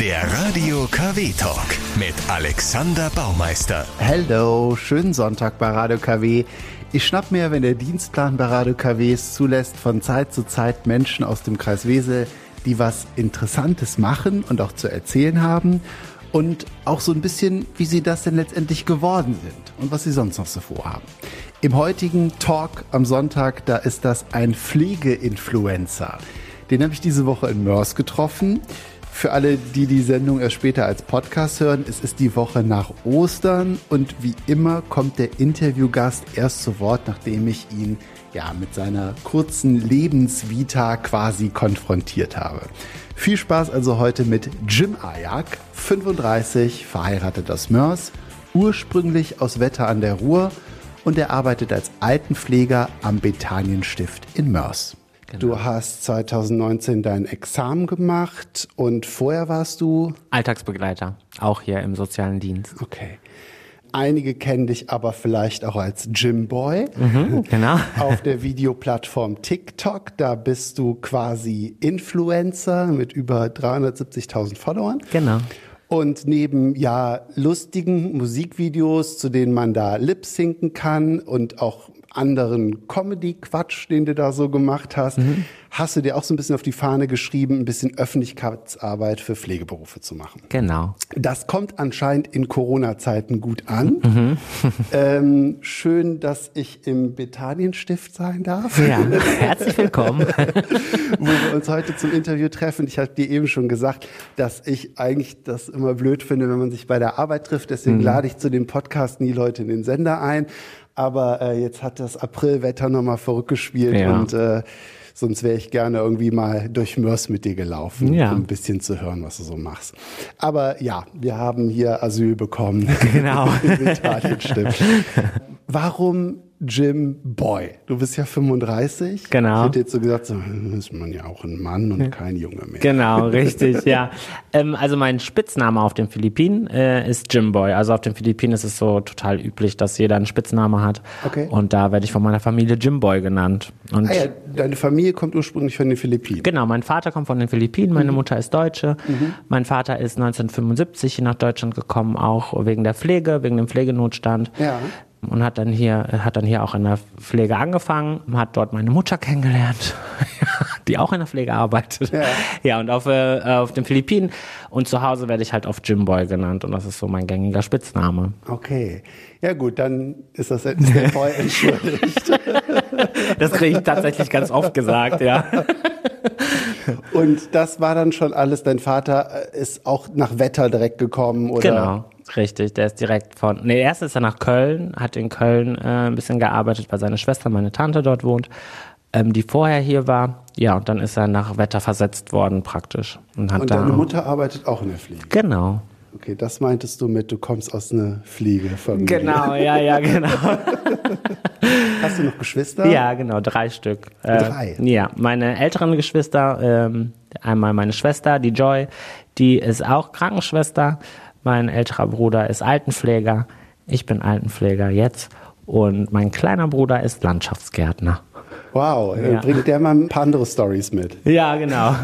Der Radio KW Talk mit Alexander Baumeister. Hello, schönen Sonntag bei Radio KW. Ich schnapp mir, wenn der Dienstplan bei Radio KW es zulässt, von Zeit zu Zeit Menschen aus dem Kreis Wesel, die was Interessantes machen und auch zu erzählen haben und auch so ein bisschen, wie sie das denn letztendlich geworden sind und was sie sonst noch so vorhaben. Im heutigen Talk am Sonntag, da ist das ein Pflegeinfluencer. Den habe ich diese Woche in Mörs getroffen. Für alle, die die Sendung erst später als Podcast hören, es ist die Woche nach Ostern und wie immer kommt der Interviewgast erst zu Wort, nachdem ich ihn ja mit seiner kurzen Lebensvita quasi konfrontiert habe. Viel Spaß also heute mit Jim Ajak, 35, verheiratet aus Mörs, ursprünglich aus Wetter an der Ruhr und er arbeitet als Altenpfleger am Bethanienstift in Mörs. Genau. Du hast 2019 dein Examen gemacht und vorher warst du Alltagsbegleiter, auch hier im sozialen Dienst. Okay. Einige kennen dich aber vielleicht auch als Gymboy. Mhm, genau. Auf der Videoplattform TikTok, da bist du quasi Influencer mit über 370.000 Followern. Genau. Und neben ja lustigen Musikvideos, zu denen man da lip sinken kann und auch anderen Comedy-Quatsch, den du da so gemacht hast, mhm. hast du dir auch so ein bisschen auf die Fahne geschrieben, ein bisschen Öffentlichkeitsarbeit für Pflegeberufe zu machen. Genau. Das kommt anscheinend in Corona-Zeiten gut an. Mhm. ähm, schön, dass ich im Betanienstift sein darf. Ja, herzlich willkommen. Wo wir uns heute zum Interview treffen. Ich habe dir eben schon gesagt, dass ich eigentlich das immer blöd finde, wenn man sich bei der Arbeit trifft. Deswegen mhm. lade ich zu dem Podcast nie Leute in den Sender ein. Aber äh, jetzt hat das Aprilwetter nochmal verrückt gespielt ja. und äh, sonst wäre ich gerne irgendwie mal durch Mörs mit dir gelaufen, ja. um ein bisschen zu hören, was du so machst. Aber ja, wir haben hier Asyl bekommen. Genau. in Italien, stimmt. Warum Jim Boy. Du bist ja 35. Genau. Ich hätte jetzt so gesagt, so ist man ja auch ein Mann und kein Junge mehr. Genau, richtig, ja. Ähm, also mein Spitzname auf den Philippinen äh, ist Jim Boy. Also auf den Philippinen ist es so total üblich, dass jeder einen Spitzname hat. Okay. Und da werde ich von meiner Familie Jim Boy genannt. Und ah ja, deine Familie kommt ursprünglich von den Philippinen. Genau, mein Vater kommt von den Philippinen, meine mhm. Mutter ist Deutsche. Mhm. Mein Vater ist 1975 nach Deutschland gekommen, auch wegen der Pflege, wegen dem Pflegenotstand. Ja und hat dann hier, hat dann hier auch in der Pflege angefangen, hat dort meine Mutter kennengelernt, die auch in der Pflege arbeitet. Ja, ja und auf, äh, auf den Philippinen und zu Hause werde ich halt oft Jimboy genannt und das ist so mein gängiger Spitzname. Okay. Ja gut, dann ist das ist der Boy entschuldigt. das kriege ich tatsächlich ganz oft gesagt, ja. Und das war dann schon alles. Dein Vater ist auch nach Wetter direkt gekommen, oder? Genau. Richtig, der ist direkt von. Nee, erst ist er nach Köln, hat in Köln äh, ein bisschen gearbeitet, weil seine Schwester, meine Tante dort wohnt, ähm, die vorher hier war. Ja, und dann ist er nach Wetter versetzt worden praktisch. Und, hat und deine da, Mutter arbeitet auch in der Pflege? Genau. Okay, das meintest du mit, du kommst aus einer Pflegefamilie. Genau, ja, ja, genau. Hast du noch Geschwister? Ja, genau, drei Stück. Äh, drei? Äh, ja, meine älteren Geschwister, ähm, einmal meine Schwester, die Joy, die ist auch Krankenschwester. Mein älterer Bruder ist Altenpfleger. Ich bin Altenpfleger jetzt. Und mein kleiner Bruder ist Landschaftsgärtner. Wow, ja. bringt der mal ein paar andere Stories mit. Ja, genau.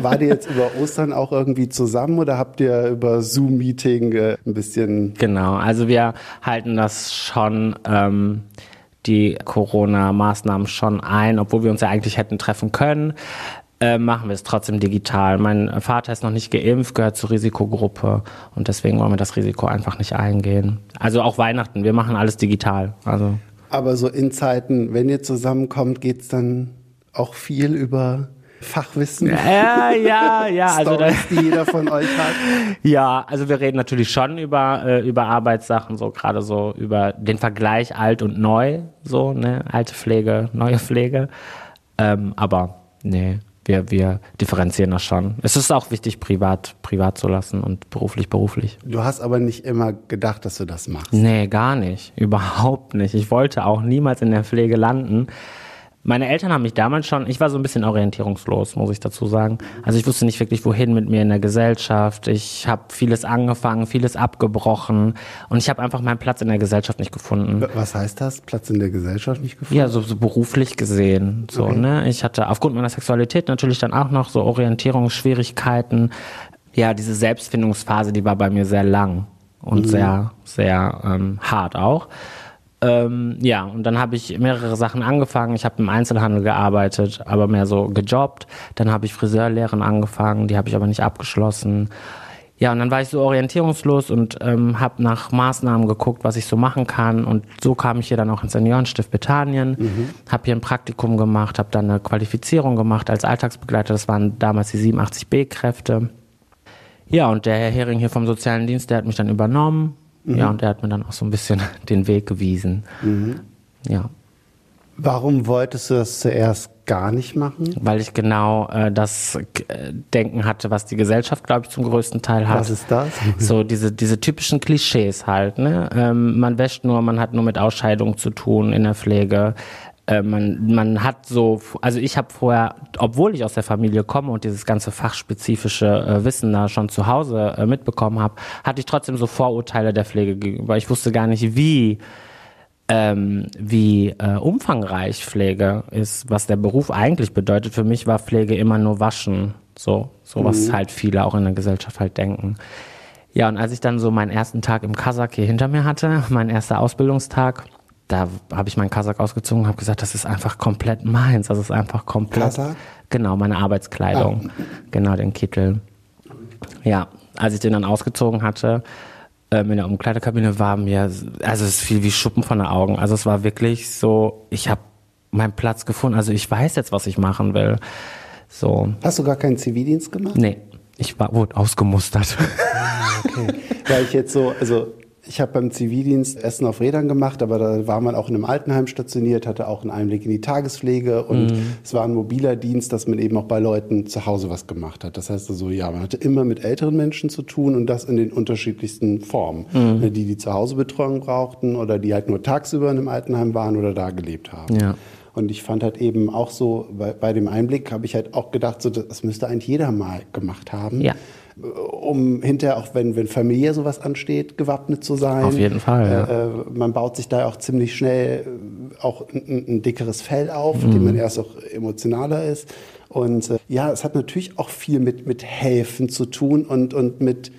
War die jetzt über Ostern auch irgendwie zusammen oder habt ihr über Zoom-Meeting äh, ein bisschen? Genau, also wir halten das schon. Ähm, die Corona-Maßnahmen schon ein, obwohl wir uns ja eigentlich hätten treffen können. Äh, machen wir es trotzdem digital. Mein Vater ist noch nicht geimpft, gehört zur Risikogruppe und deswegen wollen wir das Risiko einfach nicht eingehen. Also auch Weihnachten, wir machen alles digital. Also. Aber so in Zeiten, wenn ihr zusammenkommt, geht es dann auch viel über Fachwissen. Ja, ja, ja. also da, die jeder von euch hat. Ja, also wir reden natürlich schon über äh, über Arbeitssachen, so gerade so über den Vergleich alt und neu, so ne, alte Pflege, neue Pflege. Ähm, aber nee, wir, wir differenzieren das schon. Es ist auch wichtig, privat, privat zu lassen und beruflich, beruflich. Du hast aber nicht immer gedacht, dass du das machst. Nee, gar nicht. Überhaupt nicht. Ich wollte auch niemals in der Pflege landen. Meine Eltern haben mich damals schon, ich war so ein bisschen orientierungslos, muss ich dazu sagen. Also ich wusste nicht wirklich, wohin mit mir in der Gesellschaft. Ich habe vieles angefangen, vieles abgebrochen und ich habe einfach meinen Platz in der Gesellschaft nicht gefunden. Was heißt das? Platz in der Gesellschaft nicht gefunden? Ja, so, so beruflich gesehen. So, okay. ne? Ich hatte aufgrund meiner Sexualität natürlich dann auch noch so Orientierungsschwierigkeiten ja, diese Selbstfindungsphase, die war bei mir sehr lang und mhm. sehr, sehr ähm, hart auch. Ähm, ja, und dann habe ich mehrere Sachen angefangen. Ich habe im Einzelhandel gearbeitet, aber mehr so gejobbt. Dann habe ich Friseurlehren angefangen, die habe ich aber nicht abgeschlossen. Ja, und dann war ich so orientierungslos und ähm, habe nach Maßnahmen geguckt, was ich so machen kann. Und so kam ich hier dann auch ins Seniorenstift Bethanien, mhm. habe hier ein Praktikum gemacht, habe dann eine Qualifizierung gemacht als Alltagsbegleiter. Das waren damals die 87b-Kräfte. Ja, und der Herr Hering hier vom Sozialen Dienst, der hat mich dann übernommen. Mhm. Ja, und der hat mir dann auch so ein bisschen den Weg gewiesen. Mhm. Ja. Warum wolltest du das zuerst gar nicht machen? Weil ich genau äh, das äh, Denken hatte, was die Gesellschaft, glaube ich, zum größten Teil hat. Was ist das? So diese, diese typischen Klischees halt. Ne? Ähm, man wäscht nur, man hat nur mit Ausscheidung zu tun in der Pflege. Äh, man, man hat so, also ich habe vorher, obwohl ich aus der Familie komme und dieses ganze fachspezifische äh, Wissen da schon zu Hause äh, mitbekommen habe, hatte ich trotzdem so Vorurteile der Pflege gegenüber. Ich wusste gar nicht, wie ähm, wie äh, umfangreich Pflege ist, was der Beruf eigentlich bedeutet. Für mich war Pflege immer nur Waschen, so, so was mhm. halt viele auch in der Gesellschaft halt denken. Ja, und als ich dann so meinen ersten Tag im Kasach hier hinter mir hatte, mein erster Ausbildungstag, da habe ich meinen Kasach ausgezogen und habe gesagt, das ist einfach komplett meins. Das ist einfach komplett. Kasach? Genau, meine Arbeitskleidung. Ah. Genau, den Kittel. Ja, als ich den dann ausgezogen hatte, ähm, in der Umkleidekabine war mir, also es fiel wie Schuppen von den Augen. Also es war wirklich so, ich habe meinen Platz gefunden. Also ich weiß jetzt, was ich machen will. So. Hast du gar keinen Zivildienst gemacht? Nee, ich war, wurde ausgemustert. Ah, okay. Weil ich jetzt so, also ich habe beim Zivildienst Essen auf Rädern gemacht, aber da war man auch in einem Altenheim stationiert, hatte auch einen Einblick in die Tagespflege und mhm. es war ein mobiler Dienst, dass man eben auch bei Leuten zu Hause was gemacht hat. Das heißt also, ja, man hatte immer mit älteren Menschen zu tun und das in den unterschiedlichsten Formen. Mhm. Ne, die, die zu Hause Betreuung brauchten oder die halt nur tagsüber in einem Altenheim waren oder da gelebt haben. Ja. Und ich fand halt eben auch so, bei, bei dem Einblick habe ich halt auch gedacht, so, das müsste eigentlich jeder mal gemacht haben. Ja um hinterher, auch wenn, wenn familiär sowas ansteht, gewappnet zu sein. Auf jeden Fall. Ja. Äh, äh man baut sich da auch ziemlich schnell äh, auch ein, ein dickeres Fell auf, mhm. dem man erst auch emotionaler ist. Und äh, ja, es hat natürlich auch viel mit, mit Helfen zu tun und, und mit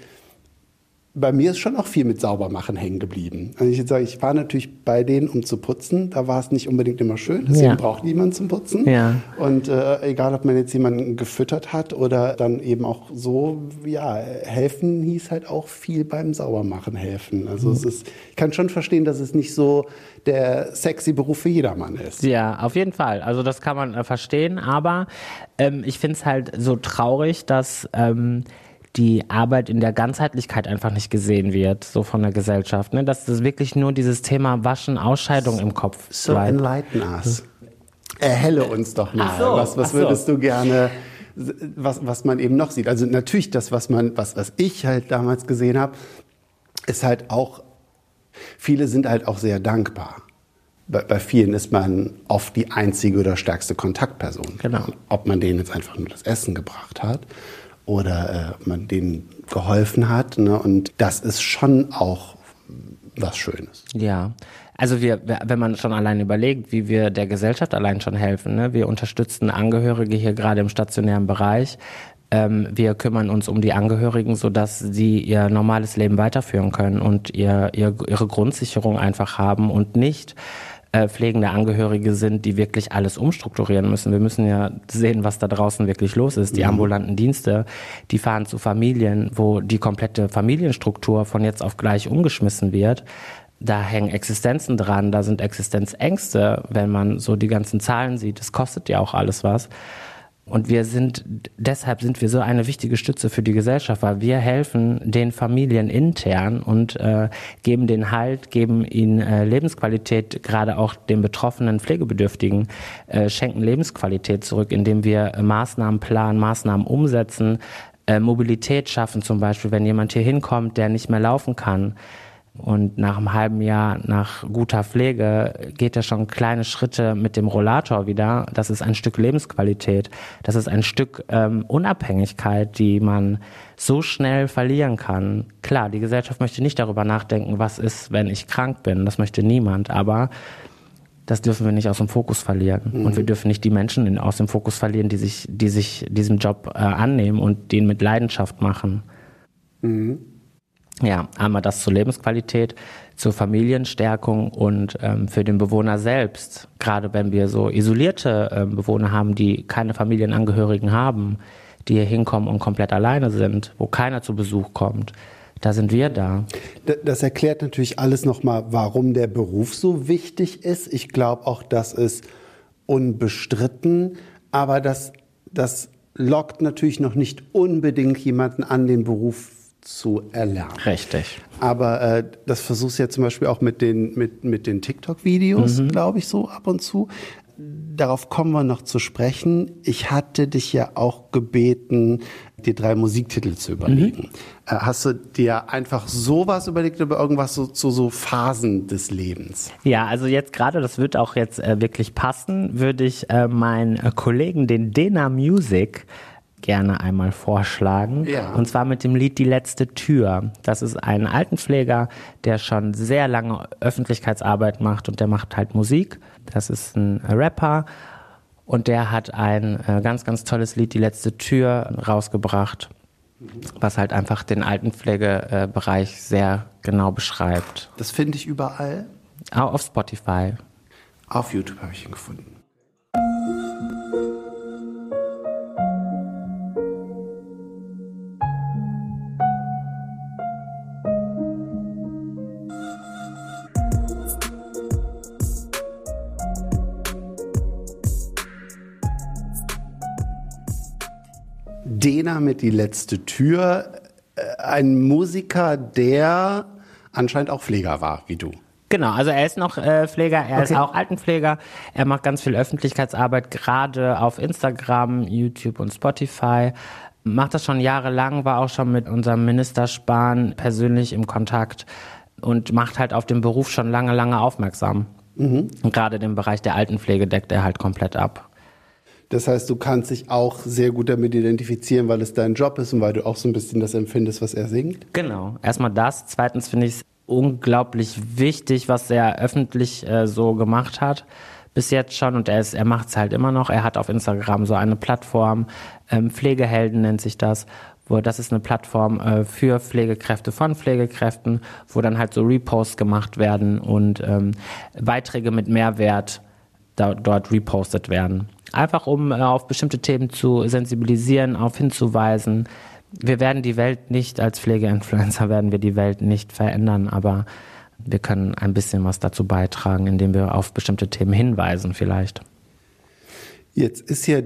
bei mir ist schon auch viel mit Saubermachen hängen geblieben. Also ich sage, ich war natürlich bei denen, um zu putzen. Da war es nicht unbedingt immer schön. Deswegen ja. braucht niemand zum Putzen. Ja. Und äh, egal, ob man jetzt jemanden gefüttert hat oder dann eben auch so, ja, helfen hieß halt auch viel beim Saubermachen helfen. Also mhm. es ist, ich kann schon verstehen, dass es nicht so der sexy Beruf für jedermann ist. Ja, auf jeden Fall. Also das kann man äh, verstehen. Aber ähm, ich finde es halt so traurig, dass ähm, die Arbeit in der Ganzheitlichkeit einfach nicht gesehen wird, so von der Gesellschaft. Ne? Dass das wirklich nur dieses Thema Waschen, Ausscheidung im Kopf So bleibt. enlighten us. Erhelle uns doch mal. So, was was würdest so. du gerne, was, was man eben noch sieht? Also natürlich das, was man, was, was ich halt damals gesehen habe, ist halt auch, viele sind halt auch sehr dankbar. Bei, bei, vielen ist man oft die einzige oder stärkste Kontaktperson. Genau. Ob man denen jetzt einfach nur das Essen gebracht hat oder äh, man denen geholfen hat. Ne? Und das ist schon auch was Schönes. Ja. Also wir, wenn man schon allein überlegt, wie wir der Gesellschaft allein schon helfen, ne? wir unterstützen Angehörige hier gerade im stationären Bereich. Ähm, wir kümmern uns um die Angehörigen, sodass sie ihr normales Leben weiterführen können und ihr, ihr, ihre Grundsicherung einfach haben und nicht äh, pflegende Angehörige sind, die wirklich alles umstrukturieren müssen. Wir müssen ja sehen, was da draußen wirklich los ist. Die mhm. ambulanten Dienste, die fahren zu Familien, wo die komplette Familienstruktur von jetzt auf gleich umgeschmissen wird. Da hängen Existenzen dran, da sind Existenzängste, wenn man so die ganzen Zahlen sieht. Das kostet ja auch alles was. Und wir sind, deshalb sind wir so eine wichtige Stütze für die Gesellschaft, weil wir helfen den Familien intern und äh, geben den Halt, geben ihnen äh, Lebensqualität, gerade auch den betroffenen Pflegebedürftigen, äh, schenken Lebensqualität zurück, indem wir Maßnahmen planen, Maßnahmen umsetzen, äh, Mobilität schaffen zum Beispiel, wenn jemand hier hinkommt, der nicht mehr laufen kann und nach einem halben Jahr nach guter Pflege geht er schon kleine Schritte mit dem Rollator wieder. Das ist ein Stück Lebensqualität. Das ist ein Stück ähm, Unabhängigkeit, die man so schnell verlieren kann. Klar, die Gesellschaft möchte nicht darüber nachdenken, was ist, wenn ich krank bin. Das möchte niemand. Aber das dürfen wir nicht aus dem Fokus verlieren. Mhm. Und wir dürfen nicht die Menschen in, aus dem Fokus verlieren, die sich, die sich diesem Job äh, annehmen und den mit Leidenschaft machen. Mhm. Ja, einmal das zur Lebensqualität, zur Familienstärkung und ähm, für den Bewohner selbst. Gerade wenn wir so isolierte äh, Bewohner haben, die keine Familienangehörigen haben, die hier hinkommen und komplett alleine sind, wo keiner zu Besuch kommt da sind wir da. Das erklärt natürlich alles nochmal, warum der Beruf so wichtig ist. Ich glaube auch, das ist unbestritten. Aber das, das lockt natürlich noch nicht unbedingt jemanden an, den Beruf zu erlernen. Richtig. Aber äh, das versuchst du ja zum Beispiel auch mit den, mit, mit den TikTok-Videos, mhm. glaube ich, so ab und zu. Darauf kommen wir noch zu sprechen. Ich hatte dich ja auch gebeten, dir drei Musiktitel zu überlegen. Mhm. Äh, hast du dir einfach sowas überlegt oder irgendwas so, zu so Phasen des Lebens? Ja, also jetzt gerade, das wird auch jetzt äh, wirklich passen, würde ich äh, meinen äh, Kollegen, den Dena Music, gerne einmal vorschlagen. Ja. Und zwar mit dem Lied Die letzte Tür. Das ist ein Altenpfleger, der schon sehr lange Öffentlichkeitsarbeit macht und der macht halt Musik. Das ist ein Rapper und der hat ein äh, ganz, ganz tolles Lied, Die letzte Tür, rausgebracht, was halt einfach den Altenpflegebereich sehr genau beschreibt. Das finde ich überall. Auch auf Spotify. Auf YouTube habe ich ihn gefunden. Dena mit Die letzte Tür. Äh, ein Musiker, der anscheinend auch Pfleger war, wie du. Genau, also er ist noch äh, Pfleger, er okay. ist auch Altenpfleger. Er macht ganz viel Öffentlichkeitsarbeit, gerade auf Instagram, YouTube und Spotify. Macht das schon jahrelang, war auch schon mit unserem Minister Spahn persönlich im Kontakt und macht halt auf den Beruf schon lange, lange aufmerksam. Mhm. Und gerade den Bereich der Altenpflege deckt er halt komplett ab. Das heißt, du kannst dich auch sehr gut damit identifizieren, weil es dein Job ist und weil du auch so ein bisschen das empfindest, was er singt. Genau. Erstmal das. Zweitens finde ich es unglaublich wichtig, was er öffentlich äh, so gemacht hat bis jetzt schon und er, er macht es halt immer noch. Er hat auf Instagram so eine Plattform, ähm, Pflegehelden nennt sich das, wo das ist eine Plattform äh, für Pflegekräfte von Pflegekräften, wo dann halt so Reposts gemacht werden und ähm, Beiträge mit Mehrwert da, dort repostet werden. Einfach um äh, auf bestimmte Themen zu sensibilisieren, auf hinzuweisen. Wir werden die Welt nicht als Pflegeinfluencer werden wir die Welt nicht verändern, aber wir können ein bisschen was dazu beitragen, indem wir auf bestimmte Themen hinweisen vielleicht. Jetzt ist ja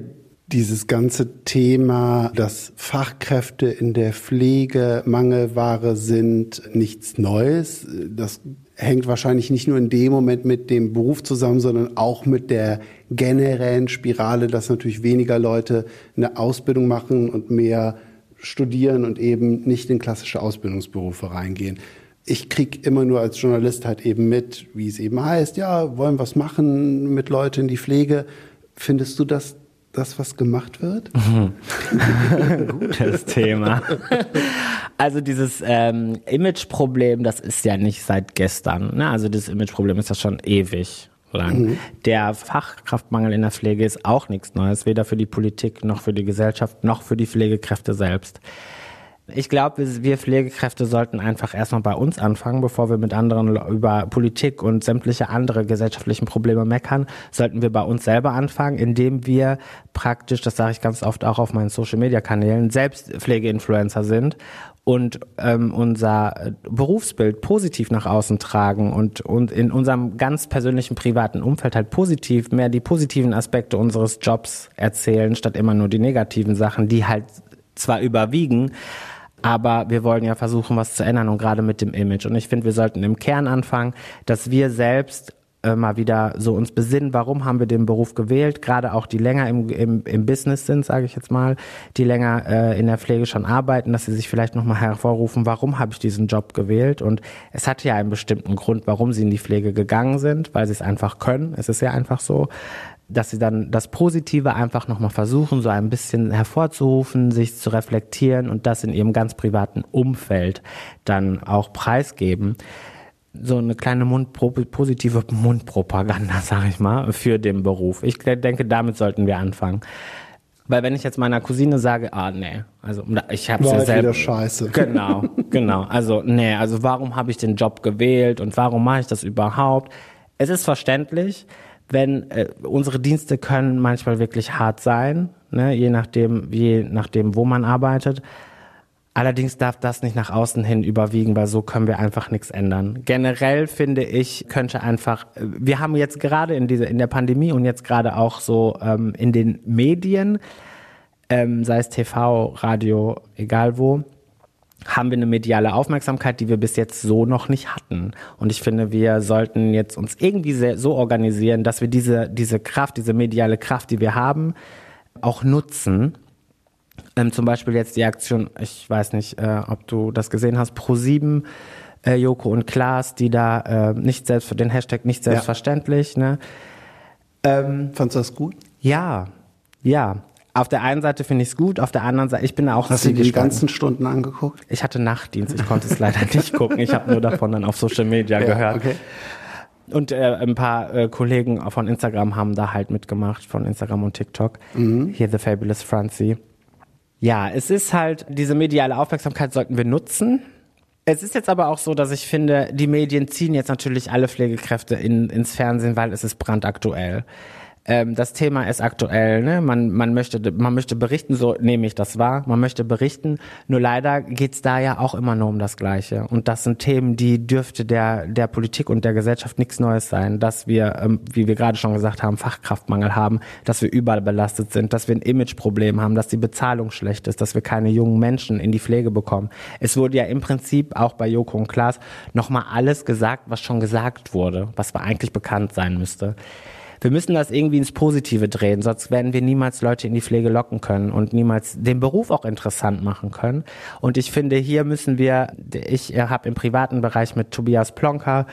dieses ganze Thema, dass Fachkräfte in der Pflege Mangelware sind, nichts Neues. Das hängt wahrscheinlich nicht nur in dem Moment mit dem Beruf zusammen, sondern auch mit der generellen Spirale, dass natürlich weniger Leute eine Ausbildung machen und mehr studieren und eben nicht in klassische Ausbildungsberufe reingehen. Ich krieg immer nur als Journalist halt eben mit, wie es eben heißt, ja, wollen was machen mit Leuten in die Pflege. Findest du das das, was gemacht wird? Gutes Thema. Also dieses ähm, Imageproblem, das ist ja nicht seit gestern. Ne? Also das Imageproblem ist ja schon ewig lang. Mhm. Der Fachkraftmangel in der Pflege ist auch nichts Neues, weder für die Politik noch für die Gesellschaft noch für die Pflegekräfte selbst. Ich glaube, wir Pflegekräfte sollten einfach erstmal bei uns anfangen, bevor wir mit anderen über Politik und sämtliche andere gesellschaftlichen Probleme meckern, sollten wir bei uns selber anfangen, indem wir praktisch, das sage ich ganz oft auch auf meinen Social-Media-Kanälen, selbst Pflegeinfluencer sind und ähm, unser Berufsbild positiv nach außen tragen und, und in unserem ganz persönlichen privaten Umfeld halt positiv mehr die positiven Aspekte unseres Jobs erzählen, statt immer nur die negativen Sachen, die halt zwar überwiegen, aber wir wollen ja versuchen, was zu ändern und gerade mit dem Image. Und ich finde, wir sollten im Kern anfangen, dass wir selbst äh, mal wieder so uns besinnen, warum haben wir den Beruf gewählt, gerade auch die länger im, im, im Business sind, sage ich jetzt mal, die länger äh, in der Pflege schon arbeiten, dass sie sich vielleicht nochmal hervorrufen, warum habe ich diesen Job gewählt? Und es hat ja einen bestimmten Grund, warum sie in die Pflege gegangen sind, weil sie es einfach können, es ist ja einfach so dass sie dann das Positive einfach nochmal versuchen, so ein bisschen hervorzurufen, sich zu reflektieren und das in ihrem ganz privaten Umfeld dann auch preisgeben. so eine kleine Mundpro positive Mundpropaganda, sag ich mal, für den Beruf. Ich denke, damit sollten wir anfangen. Weil wenn ich jetzt meiner Cousine sage, ah nee, also ich habe ja selber scheiße. Genau, genau. Also nee, also warum habe ich den Job gewählt und warum mache ich das überhaupt? Es ist verständlich, wenn äh, unsere Dienste können manchmal wirklich hart sein, ne, je nachdem, je nachdem, wo man arbeitet. Allerdings darf das nicht nach außen hin überwiegen, weil so können wir einfach nichts ändern. Generell finde ich, könnte einfach, wir haben jetzt gerade in dieser, in der Pandemie und jetzt gerade auch so ähm, in den Medien, ähm, sei es TV, Radio, egal wo, haben wir eine mediale Aufmerksamkeit, die wir bis jetzt so noch nicht hatten. Und ich finde, wir sollten jetzt uns irgendwie so organisieren, dass wir diese, diese Kraft, diese mediale Kraft, die wir haben, auch nutzen ähm, zum Beispiel jetzt die Aktion, ich weiß nicht, äh, ob du das gesehen hast, Pro7, äh, Joko und Klaas, die da äh, nicht selbst für den Hashtag nicht selbstverständlich. Ja. Ne? Ähm, Fandest du das gut? Ja, ja. Auf der einen Seite finde ich es gut, auf der anderen Seite, ich bin auch Hast du die ganzen Stunden angeguckt? Ich hatte Nachtdienst, ich konnte es leider nicht gucken. Ich habe nur davon dann auf Social Media ja, gehört. Okay. Und äh, ein paar äh, Kollegen von Instagram haben da halt mitgemacht, von Instagram und TikTok. Mhm. Hier The Fabulous Francie. Ja, es ist halt, diese mediale Aufmerksamkeit sollten wir nutzen. Es ist jetzt aber auch so, dass ich finde, die Medien ziehen jetzt natürlich alle Pflegekräfte in, ins Fernsehen, weil es ist brandaktuell ähm, das Thema ist aktuell, ne? man, man, möchte, man möchte berichten, so nehme ich das wahr, man möchte berichten, nur leider geht's da ja auch immer nur um das Gleiche. Und das sind Themen, die dürfte der, der Politik und der Gesellschaft nichts Neues sein, dass wir, ähm, wie wir gerade schon gesagt haben, Fachkraftmangel haben, dass wir überall belastet sind, dass wir ein Imageproblem haben, dass die Bezahlung schlecht ist, dass wir keine jungen Menschen in die Pflege bekommen. Es wurde ja im Prinzip auch bei Joko und Klaas nochmal alles gesagt, was schon gesagt wurde, was eigentlich bekannt sein müsste. Wir müssen das irgendwie ins Positive drehen, sonst werden wir niemals Leute in die Pflege locken können und niemals den Beruf auch interessant machen können. Und ich finde, hier müssen wir, ich habe im privaten Bereich mit Tobias Plonker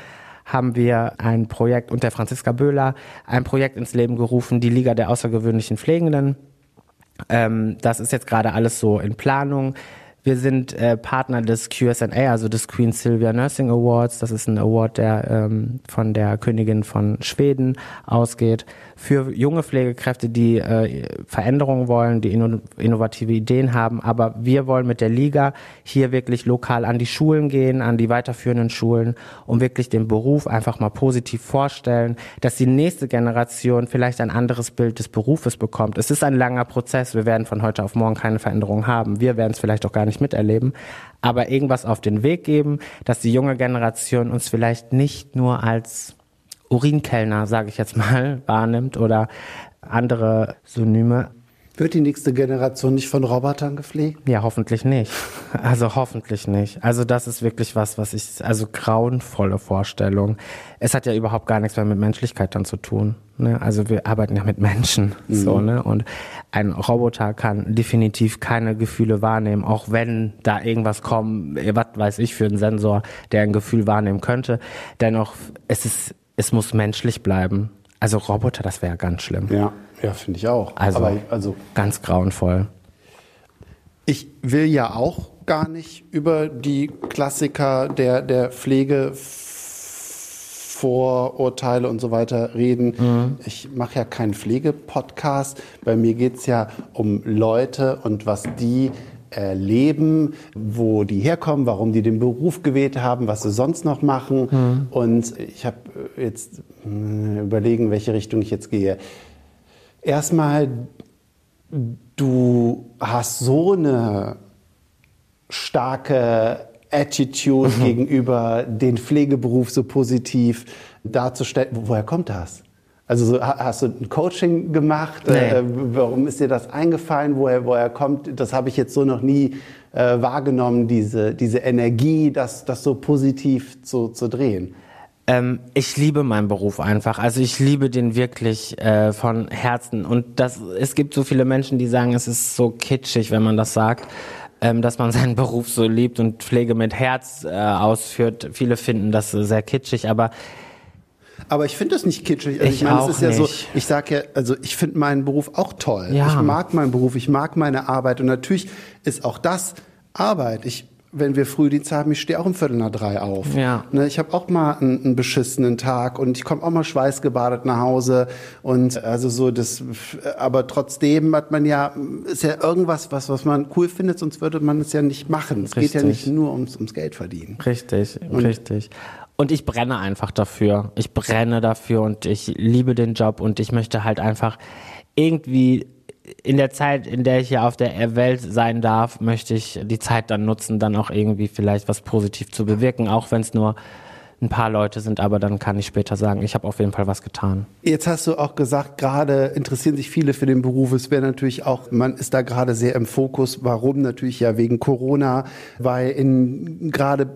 haben wir ein Projekt und der Franziska Böhler ein Projekt ins Leben gerufen, die Liga der außergewöhnlichen Pflegenden. Ähm, das ist jetzt gerade alles so in Planung. Wir sind äh, Partner des QSNA, also des Queen Sylvia Nursing Awards. Das ist ein Award, der ähm, von der Königin von Schweden ausgeht für junge Pflegekräfte, die äh, Veränderungen wollen, die inno innovative Ideen haben. Aber wir wollen mit der Liga hier wirklich lokal an die Schulen gehen, an die weiterführenden Schulen, um wirklich den Beruf einfach mal positiv vorstellen, dass die nächste Generation vielleicht ein anderes Bild des Berufes bekommt. Es ist ein langer Prozess. Wir werden von heute auf morgen keine Veränderungen haben. Wir werden es vielleicht auch gar nicht miterleben. Aber irgendwas auf den Weg geben, dass die junge Generation uns vielleicht nicht nur als Urinkellner, sage ich jetzt mal, wahrnimmt oder andere Synonyme. Wird die nächste Generation nicht von Robotern gepflegt? Ja, hoffentlich nicht. Also hoffentlich nicht. Also das ist wirklich was, was ich, also grauenvolle Vorstellung. Es hat ja überhaupt gar nichts mehr mit Menschlichkeit dann zu tun. Ne? Also wir arbeiten ja mit Menschen, mhm. so ne. Und ein Roboter kann definitiv keine Gefühle wahrnehmen, auch wenn da irgendwas kommt, was weiß ich für einen Sensor, der ein Gefühl wahrnehmen könnte. Dennoch, es ist es muss menschlich bleiben. Also Roboter, das wäre ganz schlimm. Ja, ja, finde ich auch. Also, Aber, also ganz grauenvoll. Ich will ja auch gar nicht über die Klassiker der, der Pflege Vorurteile und so weiter reden. Mhm. Ich mache ja keinen Pflegepodcast. Bei mir geht es ja um Leute und was die erleben, wo die herkommen, warum die den Beruf gewählt haben, was sie sonst noch machen. Mhm. Und ich habe jetzt äh, überlegen, welche Richtung ich jetzt gehe. Erstmal, du hast so eine starke Attitude mhm. gegenüber den Pflegeberuf so positiv darzustellen. Woher kommt das? Also so, hast du ein Coaching gemacht? Nee. Äh, warum ist dir das eingefallen? Woher, woher kommt? Das habe ich jetzt so noch nie äh, wahrgenommen, diese, diese Energie, das, das so positiv zu, zu drehen. Ähm, ich liebe meinen Beruf einfach. Also ich liebe den wirklich äh, von Herzen. Und das, es gibt so viele Menschen, die sagen, es ist so kitschig, wenn man das sagt. Ähm, dass man seinen Beruf so liebt und Pflege mit Herz äh, ausführt. Viele finden das sehr kitschig, aber aber ich finde das nicht kitschig. Also ich, ich meine, es ist ja nicht. so, ich sage ja, also ich finde meinen Beruf auch toll. Ja. Ich mag meinen Beruf, ich mag meine Arbeit und natürlich ist auch das Arbeit. Ich wenn wir Frühdienst haben, ich stehe auch um Viertel nach drei auf. Ja. Ne, ich habe auch mal einen, einen beschissenen Tag und ich komme auch mal schweißgebadet nach Hause und also so das, aber trotzdem hat man ja, ist ja irgendwas, was, was man cool findet, sonst würde man es ja nicht machen. Es geht ja nicht nur ums, ums Geld verdienen. Richtig, richtig. Und ich brenne einfach dafür. Ich brenne dafür und ich liebe den Job und ich möchte halt einfach irgendwie in der Zeit, in der ich hier auf der Welt sein darf, möchte ich die Zeit dann nutzen, dann auch irgendwie vielleicht was positiv zu bewirken, auch wenn es nur ein paar Leute sind, aber dann kann ich später sagen, ich habe auf jeden Fall was getan. Jetzt hast du auch gesagt, gerade interessieren sich viele für den Beruf. Es wäre natürlich auch, man ist da gerade sehr im Fokus. Warum? Natürlich ja wegen Corona, weil in gerade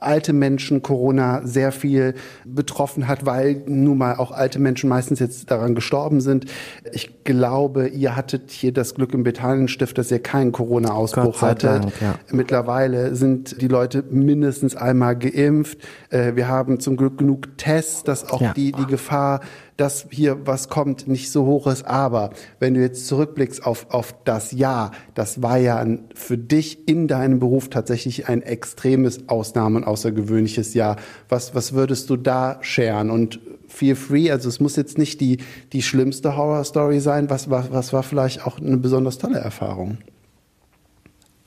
alte Menschen Corona sehr viel betroffen hat, weil nun mal auch alte Menschen meistens jetzt daran gestorben sind. Ich glaube, ihr hattet hier das Glück im Bethanenstift, dass ihr keinen Corona-Ausbruch hattet. Dank, ja. Mittlerweile sind die Leute mindestens einmal geimpft. Äh, Wir haben zum Glück genug Tests, dass auch Ja. die, die Gefahr, dass hier was kommt, nicht so hoch ist. Aber wenn du jetzt zurückblickst auf, auf das Jahr, das war ja ein, für dich in deinem Beruf tatsächlich ein extremes Ausnahme- und außergewöhnliches Jahr. Was, was würdest du da scheren? Und feel free, also es muss jetzt nicht die, die schlimmste Horror-Story sein. Was, was, was war vielleicht auch eine besonders tolle Erfahrung?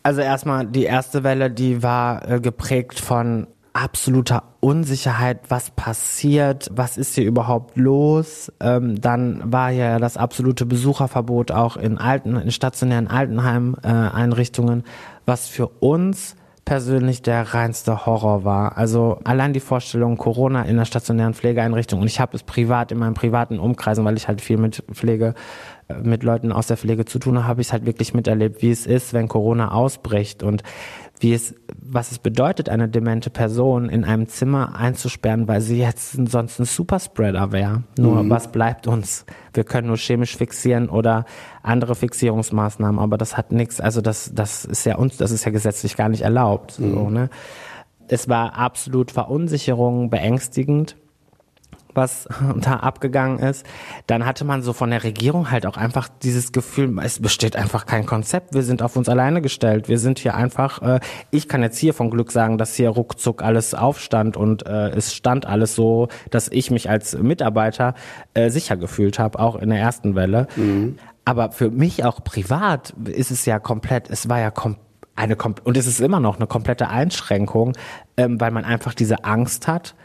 Also erstmal die erste Welle, die war äh, geprägt von absoluter Unsicherheit, was passiert, was ist hier überhaupt los. Ähm, dann war ja das absolute Besucherverbot auch in alten, in stationären Altenheim-Einrichtungen, äh, was für uns persönlich der reinste Horror war. Also allein die Vorstellung Corona in der stationären Pflegeeinrichtung und ich habe es privat in meinem privaten Umkreisen, weil ich halt viel mit Pflege mit Leuten aus der Pflege zu tun habe, habe ich es halt wirklich miterlebt, wie es ist, wenn Corona ausbricht und wie es, was es bedeutet, eine demente Person in einem Zimmer einzusperren, weil sie jetzt sonst ein Superspreader wäre. Nur was bleibt uns? Wir können nur chemisch fixieren oder andere Fixierungsmaßnahmen, aber das hat nichts, also das, das ist ja uns, das ist ja gesetzlich gar nicht erlaubt. So, ne? Es war absolut Verunsicherung, beängstigend was da abgegangen ist, dann hatte man so von der Regierung halt auch einfach dieses Gefühl, es besteht einfach kein Konzept, wir sind auf uns alleine gestellt, wir sind hier einfach, äh, ich kann jetzt hier von Glück sagen, dass hier ruckzuck alles aufstand und äh, es stand alles so, dass ich mich als Mitarbeiter äh, sicher gefühlt habe, auch in der ersten Welle. Aber für mich auch privat ist es ja komplett, es war ja komplett eine und es ist immer noch eine komplette Einschränkung, ähm, weil man einfach diese Angst hat.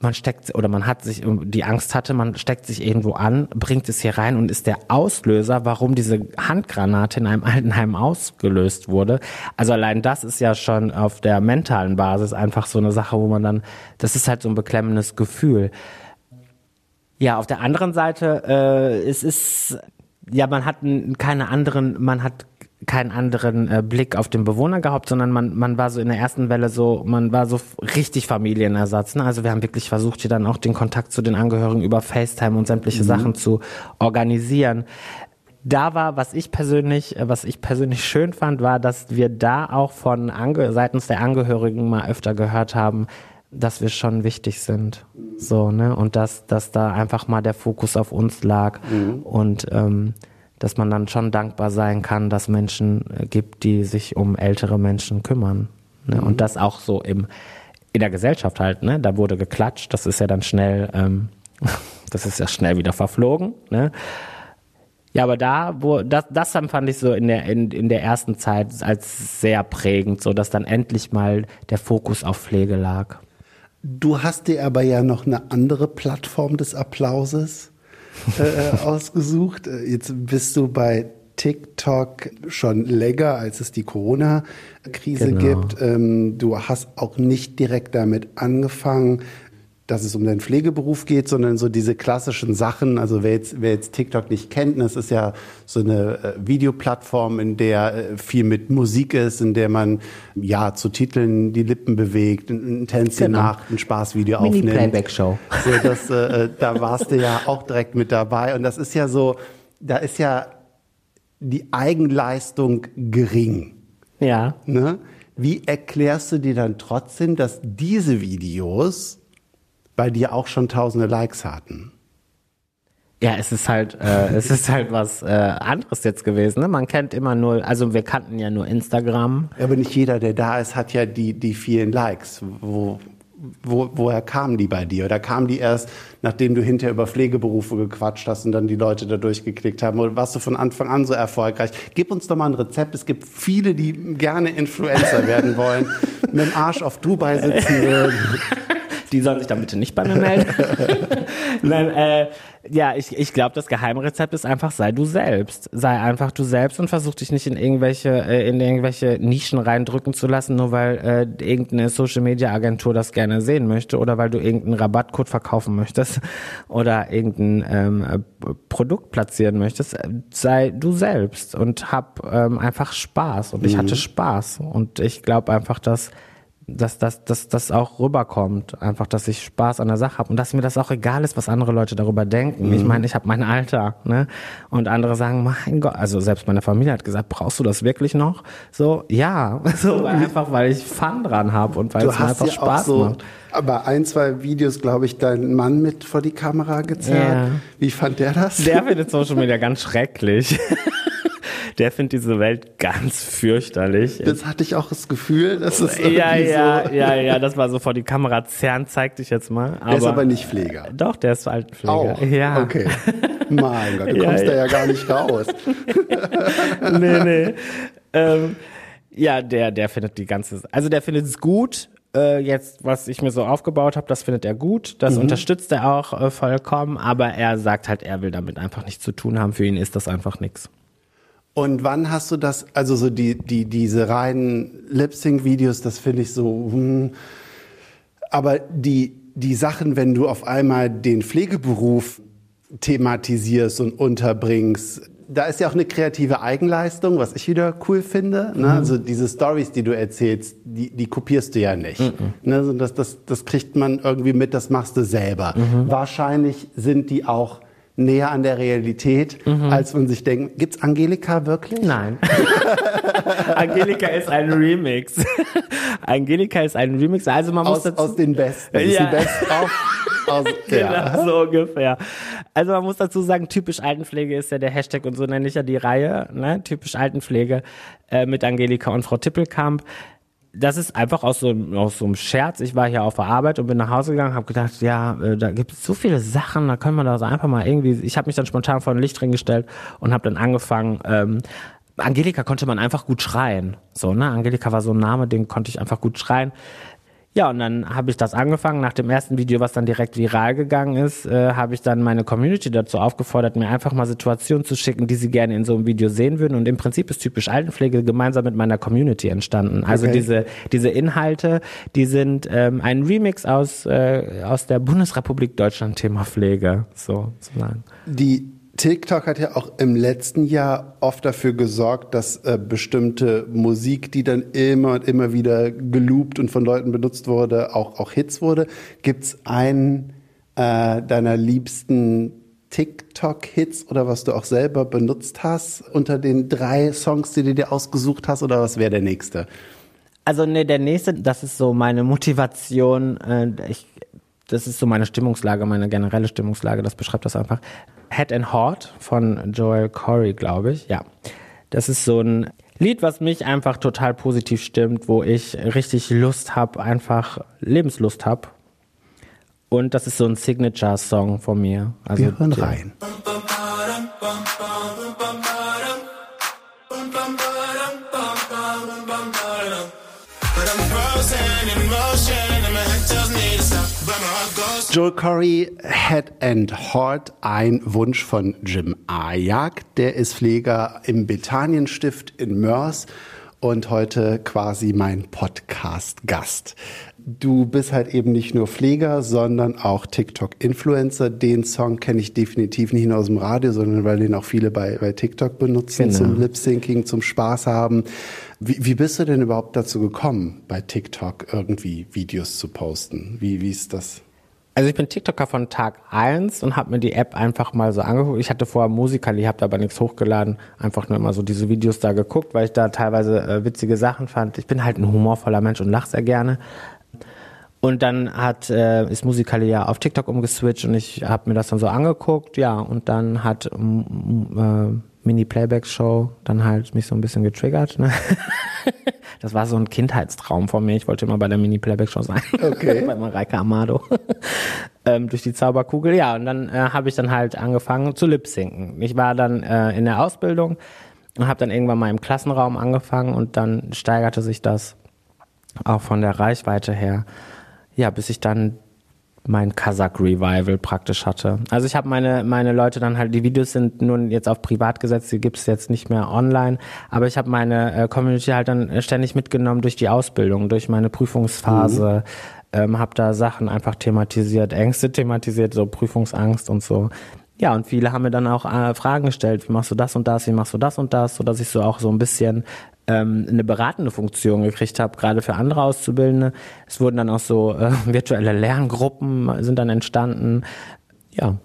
Man steckt oder man hat sich die Angst hatte, man steckt sich irgendwo an, bringt es hier rein und ist der Auslöser, warum diese Handgranate in einem Altenheim ausgelöst wurde. Also allein das ist ja schon auf der mentalen Basis einfach so eine Sache, wo man dann, das ist halt so ein beklemmendes Gefühl. Ja, auf der anderen Seite, äh, es ist, ja, man hat keine anderen, man hat keinen anderen äh, Blick auf den Bewohner gehabt, sondern man, man war so in der ersten Welle so, man war so richtig Familienersatz. Ne? Also wir haben wirklich versucht, hier dann auch den Kontakt zu den Angehörigen über FaceTime und sämtliche Sachen zu organisieren. Da war, was ich persönlich, äh, was ich persönlich schön fand, war, dass wir da auch von Ange seitens der Angehörigen mal öfter gehört haben, dass wir schon wichtig sind. So, ne? Und dass, dass da einfach mal der Fokus auf uns lag und ähm, dass man dann schon dankbar sein kann, dass Menschen äh, gibt, die sich um ältere Menschen kümmern. Ne? Und das auch so im in der Gesellschaft halt, ne? Da wurde geklatscht, das ist ja dann schnell, ähm, das ist ja schnell wieder verflogen, ne? Ja, aber da, wo, das, das dann fand ich so in der, in, in der ersten Zeit als sehr prägend, so dass dann endlich mal der Fokus auf Pflege lag. Du hast dir aber ja noch eine andere Plattform des Applauses äh, ausgesucht. Äh, Jetzt bist du bei TikTok schon länger, als es die Corona-Krise Genau. gibt. Ähm, du hast auch nicht direkt damit angefangen, dass es um deinen Pflegeberuf geht, sondern so diese klassischen Sachen. Also wer jetzt, wer jetzt TikTok nicht kennt, das ist ja so eine äh, Videoplattform, in der äh, viel mit Musik ist, in der man ja zu Titeln die Lippen bewegt, ein, Tänzchen Genau. macht, ein Spaßvideo aufnimmt. Mini-Playback-Show. So, das, äh, da warst du ja auch direkt mit dabei. Und das ist ja so, da ist ja die Eigenleistung gering. Ja. Ne? Wie erklärst du dir dann trotzdem, dass diese Videos bei dir auch schon tausende Likes hatten? Ja, es ist halt, äh, es ist halt was äh, anderes jetzt gewesen. Ne? Man kennt immer nur, also wir kannten ja nur Instagram. Aber nicht jeder, der da ist, hat ja die, die vielen Likes. Wo, wo, woher kamen die bei dir? Oder kamen die erst, nachdem du hinterher über Pflegeberufe gequatscht hast und dann die Leute da durchgeklickt haben? Oder warst du von Anfang an so erfolgreich? Gib uns doch mal ein Rezept. Es gibt viele, die gerne Influencer werden wollen, mit dem Arsch auf Dubai sitzen würden. Die sollen sich dann bitte nicht bei mir melden. Nein, äh, ja, ich, ich glaube, das Geheimrezept ist einfach, sei du selbst. Sei einfach du selbst und versuch dich nicht in irgendwelche, äh, in irgendwelche Nischen reindrücken zu lassen, nur weil äh, irgendeine Social Media Agentur das gerne sehen möchte oder weil du irgendeinen Rabattcode verkaufen möchtest oder irgendein ähm, Produkt platzieren möchtest. Sei du selbst und hab ähm, einfach Spaß. Und ich mhm. hatte Spaß. Und ich glaube einfach, dass dass das dass, dass auch rüberkommt, einfach, dass ich Spaß an der Sache habe und dass mir das auch egal ist, was andere Leute darüber denken. Mhm. Ich meine, ich habe mein Alter, ne? Und andere sagen, mein Gott, also selbst meine Familie hat gesagt, brauchst du das wirklich noch? So, ja, so einfach, weil ich Fun dran habe und weil du es mir einfach ja Spaß so macht. Aber ein, zwei Videos, glaube ich, deinen Mann mit vor die Kamera gezerrt. Ja. Wie fand der das? Der findet Social Media ganz schrecklich. der findet diese Welt ganz fürchterlich. Das hatte ich auch das Gefühl, dass es ja, ja, so ja, ja, das war so vor die Kamera zerren, zeig dich jetzt mal. Aber, der ist aber nicht Pfleger. Doch, der ist Altenpfleger. Auch? Ja. Okay. Mein Gott, du kommst ja, da ja gar nicht raus. nee, nee. Ähm, ja, der, der findet die ganze, also der findet es gut, äh, jetzt, was ich mir so aufgebaut habe, das findet er gut, das mhm. unterstützt er auch äh, vollkommen, aber er sagt halt, er will damit einfach nichts zu tun haben. Für ihn ist das einfach nichts. Und wann hast du das, also so die, die, diese reinen Lip-Sync-Videos, das finde ich so, hm. aber die, die Sachen, wenn du auf einmal den Pflegeberuf thematisierst und unterbringst, da ist ja auch eine kreative Eigenleistung, was ich wieder cool finde. Ne? Mhm. Also diese Stories, die du erzählst, die, die kopierst du ja nicht. Mhm. Ne? Das, das, das kriegt man irgendwie mit, das machst du selber. Mhm. Wahrscheinlich sind die auch näher an der Realität, mhm. als man sich denkt. Gibt's Angelika wirklich? Nein. Angelika ist ein Remix. Angelika ist ein Remix. Also man muss aus, dazu, aus den Besten. Ja. Ist Best auf, aus, genau, ja. so ungefähr. Also man muss dazu sagen, typisch Altenpflege ist ja der Hashtag und so nenne ich ja die Reihe, ne? typisch Altenpflege äh, mit Angelika und Frau Tippelkamp das ist einfach aus so, aus so einem Scherz. Ich war hier auf der Arbeit und bin nach Hause gegangen, habe gedacht, ja, äh, da gibt es so viele Sachen, da können wir da so einfach mal irgendwie. Ich habe mich dann spontan vor ein Licht drin gestellt und habe dann angefangen. Ähm, Angelika konnte man einfach gut schreien. So, ne? Angelika war so ein Name, den konnte ich einfach gut schreien. Ja, und dann habe ich das angefangen. Nach dem ersten Video, was dann direkt viral gegangen ist, äh, habe ich dann meine Community dazu aufgefordert, mir einfach mal Situationen zu schicken, die sie gerne in so einem Video sehen würden. Und im Prinzip ist typisch Altenpflege gemeinsam mit meiner Community entstanden. Also okay. diese, diese Inhalte, die sind ähm, ein Remix aus, äh, aus der Bundesrepublik Deutschland Thema Pflege, so sozusagen. Die TikTok hat ja auch im letzten Jahr oft dafür gesorgt, dass äh, bestimmte Musik, die dann immer und immer wieder geloopt und von Leuten benutzt wurde, auch, auch Hits wurde. Gibt's einen äh, deiner liebsten TikTok-Hits oder was du auch selber benutzt hast unter den drei Songs, die du dir ausgesucht hast oder was wäre der nächste? Also ne, der nächste, das ist so meine Motivation. Äh, ich, das ist so meine Stimmungslage, meine generelle Stimmungslage. Das beschreibt das einfach. Head and Heart von Joel Corey, glaube ich. Ja. Das ist so ein Lied, was mich einfach total positiv stimmt, wo ich richtig Lust habe, einfach Lebenslust habe. Und das ist so ein Signature-Song von mir. Also Wir hören rein. Joel Corey, Head and Heart, ein Wunsch von Jim Ajak. Der ist Pfleger im Bethanien-Stift in Mörs und heute quasi mein Podcast-Gast. Du bist halt eben nicht nur Pfleger, sondern auch TikTok-Influencer. Den Song kenne ich definitiv nicht nur aus dem Radio, sondern weil den auch viele bei, bei TikTok benutzen genau. zum Lip-Syncing, zum Spaß haben. Wie, wie bist du denn überhaupt dazu gekommen, bei TikTok irgendwie Videos zu posten? Wie, wie ist das? Also ich bin TikToker von Tag 1 und habe mir die App einfach mal so angeguckt. Ich hatte vorher Musical.ly, habe aber nichts hochgeladen, einfach nur immer so diese Videos da geguckt, weil ich da teilweise äh, witzige Sachen fand. Ich bin halt ein humorvoller Mensch und lache sehr gerne. Und dann hat äh, ist Musical.ly ja auf TikTok umgeswitcht und ich habe mir das dann so angeguckt, ja, und dann hat äh, Mini-Playback-Show dann halt mich so ein bisschen getriggert. Ne? Das war so ein Kindheitstraum von mir. Ich wollte immer bei der Mini-Playback-Show sein. Okay. bei Mareike Amado. ähm, durch die Zauberkugel. Ja, und dann äh, habe ich dann halt angefangen zu lip-sinken. Ich war dann äh, in der Ausbildung und habe dann irgendwann mal im Klassenraum angefangen und dann steigerte sich das auch von der Reichweite her. Ja, bis ich dann mein Kazakh Revival praktisch hatte. Also ich habe meine meine Leute dann halt die Videos sind nun jetzt auf privat gesetzt, die gibt's jetzt nicht mehr online, aber ich habe meine äh, Community halt dann ständig mitgenommen durch die Ausbildung, durch meine Prüfungsphase, mhm. ähm, habe da Sachen einfach thematisiert, Ängste thematisiert, so Prüfungsangst und so. Ja, und viele haben mir dann auch äh, Fragen gestellt, wie machst du das und das, wie machst du das und das, so dass ich so auch so ein bisschen ähm, eine beratende Funktion gekriegt habe, gerade für andere Auszubildende. Es wurden dann auch so äh, virtuelle Lerngruppen sind dann entstanden. Ja.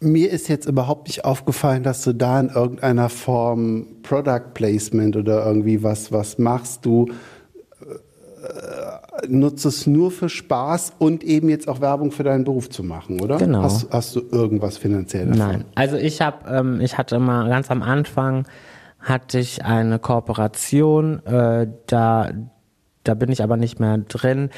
Mir ist jetzt überhaupt nicht aufgefallen, dass du da in irgendeiner Form Product Placement oder irgendwie was, was machst. Du äh, nutzt es nur für Spaß und eben jetzt auch Werbung für deinen Beruf zu machen, oder? Genau. Hast, hast du irgendwas finanziell davon? Nein. Also ich habe, ähm, ich hatte mal ganz am Anfang hatte ich eine Kooperation, äh, da, da bin ich aber nicht mehr drin.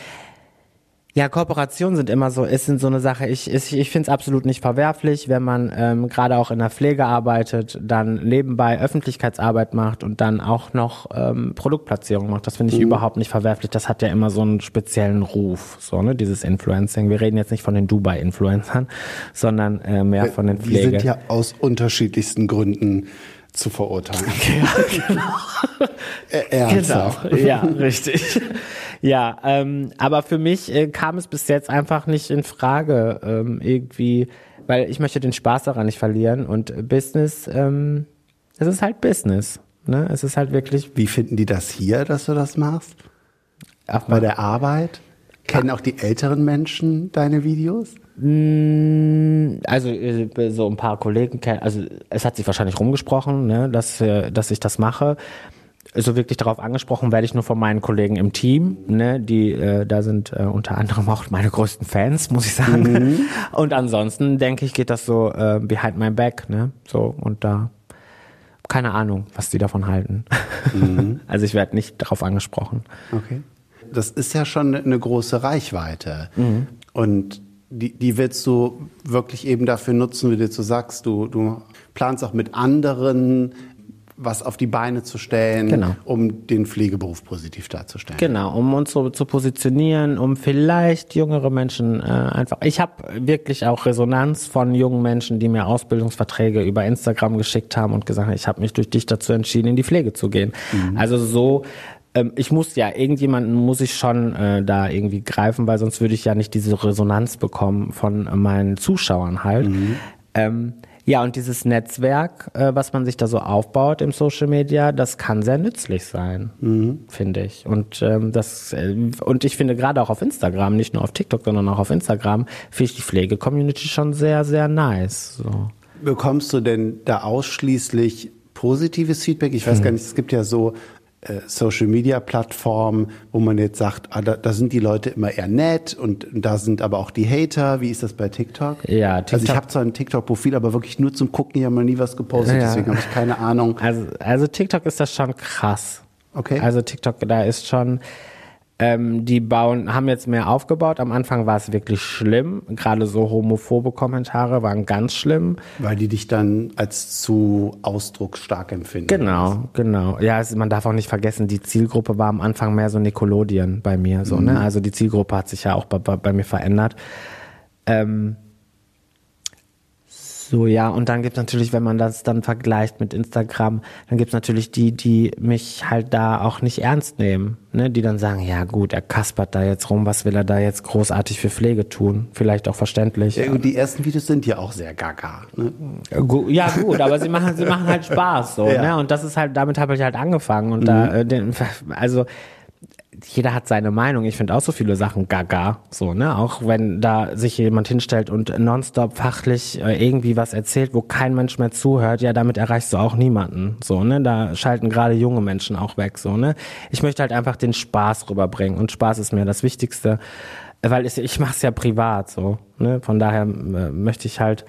Ja, Kooperationen sind immer so, ist so eine Sache. Ich, ich, ich finde es absolut nicht verwerflich, wenn man ähm, gerade auch in der Pflege arbeitet, dann nebenbei Öffentlichkeitsarbeit macht und dann auch noch ähm, Produktplatzierung macht. Das finde ich mhm. überhaupt nicht verwerflich. Das hat ja immer so einen speziellen Ruf, so ne, dieses Influencing. Wir reden jetzt nicht von den Dubai-Influencern, sondern äh, mehr von den Pflege. Die sind ja aus unterschiedlichsten Gründen zu verurteilen. Ja, genau. Ernsthaft. Genau, ja, richtig. Ja, ähm, aber für mich äh, kam es bis jetzt einfach nicht in Frage, ähm, irgendwie, weil ich möchte den Spaß daran nicht verlieren und Business, ähm, es ist halt Business. Ne? Es ist halt wirklich. Wie finden die das hier, dass du das machst? Auch Bei der Arbeit? Kennen auch die älteren Menschen deine Videos? Mm, also äh, so ein paar Kollegen kennen, also es hat sich wahrscheinlich rumgesprochen, ne, dass, äh, dass ich das mache. So wirklich darauf angesprochen werde ich nur von meinen Kollegen im Team, ne, die äh, da sind äh, unter anderem auch meine größten Fans, muss ich sagen. Mhm. Und ansonsten denke ich, geht das so äh, behind my back, ne, so und da keine Ahnung, was die davon halten. Mhm. Also ich werde nicht darauf angesprochen. Okay. Das ist ja schon eine große Reichweite. Mhm. Und die, die willst du wirklich eben dafür nutzen, wie du zu sagst, du, du planst auch mit anderen was auf die Beine zu stellen, genau. um den Pflegeberuf positiv darzustellen. Genau, um uns so zu positionieren, um vielleicht jüngere Menschen äh, einfach. Ich habe wirklich auch Resonanz von jungen Menschen, die mir Ausbildungsverträge über Instagram geschickt haben und gesagt haben, ich habe mich durch dich dazu entschieden, in die Pflege zu gehen. Mhm. Also so ähm, ich muss ja, irgendjemanden muss ich schon äh, da irgendwie greifen, weil sonst würde ich ja nicht diese Resonanz bekommen von meinen Zuschauern halt. Mhm. Ähm, ja, und dieses Netzwerk, äh, was man sich da so aufbaut im Social Media, das kann sehr nützlich sein, mhm. finde ich. Und ähm, das äh, und ich finde gerade auch auf Instagram, nicht nur auf TikTok, sondern auch auf Instagram, finde ich die Pflege-Community schon sehr, sehr nice. So. Bekommst du denn da ausschließlich positives Feedback? Ich weiß hm. gar nicht, es gibt ja so äh, Social Media Plattformen, wo man jetzt sagt, ah, da, da, sind die Leute immer eher nett und da sind aber auch die Hater. Wie ist das bei TikTok? Ja, TikTok. Also ich habe zwar ein TikTok-Profil, aber wirklich nur zum Gucken, ich habe noch nie was gepostet, ja. deswegen habe ich keine Ahnung. Also, also TikTok ist das schon krass. Okay. Also TikTok, da ist schon, ähm, die bauen, haben jetzt mehr aufgebaut. Am Anfang war es wirklich schlimm. Gerade so homophobe Kommentare waren ganz schlimm. Weil die dich dann als zu ausdrucksstark empfinden. Genau, genau. Ja, es, man darf auch nicht vergessen, die Zielgruppe war am Anfang mehr so Nickelodeon bei mir. So, ne? mhm. ne? Also die Zielgruppe hat sich ja auch bei, bei, bei mir verändert. Ähm, so, ja, und dann gibt's natürlich, wenn man das dann vergleicht mit Instagram, dann gibt's natürlich die, die mich halt da auch nicht ernst nehmen, ne? die dann sagen, ja gut, er kaspert da jetzt rum, was will er da jetzt großartig für Pflege tun? Vielleicht auch verständlich. Ja, und die ersten Videos sind ja auch sehr gaga. Ne? Ja gut, aber sie machen, sie machen halt Spaß so, ja. ne? Und das ist halt, damit habe ich halt angefangen und mhm. da, äh, also jeder hat seine Meinung. Ich finde auch so viele Sachen gaga, so, ne? Auch wenn da sich jemand hinstellt und nonstop fachlich äh, irgendwie was erzählt, wo kein Mensch mehr zuhört, ja, damit erreichst du auch niemanden, so, ne? Da schalten gerade junge Menschen auch weg, so, ne? Ich möchte halt einfach den Spaß rüberbringen und Spaß ist mir das Wichtigste, weil ich, ich mache es ja privat, so, ne? Von daher äh, möchte ich halt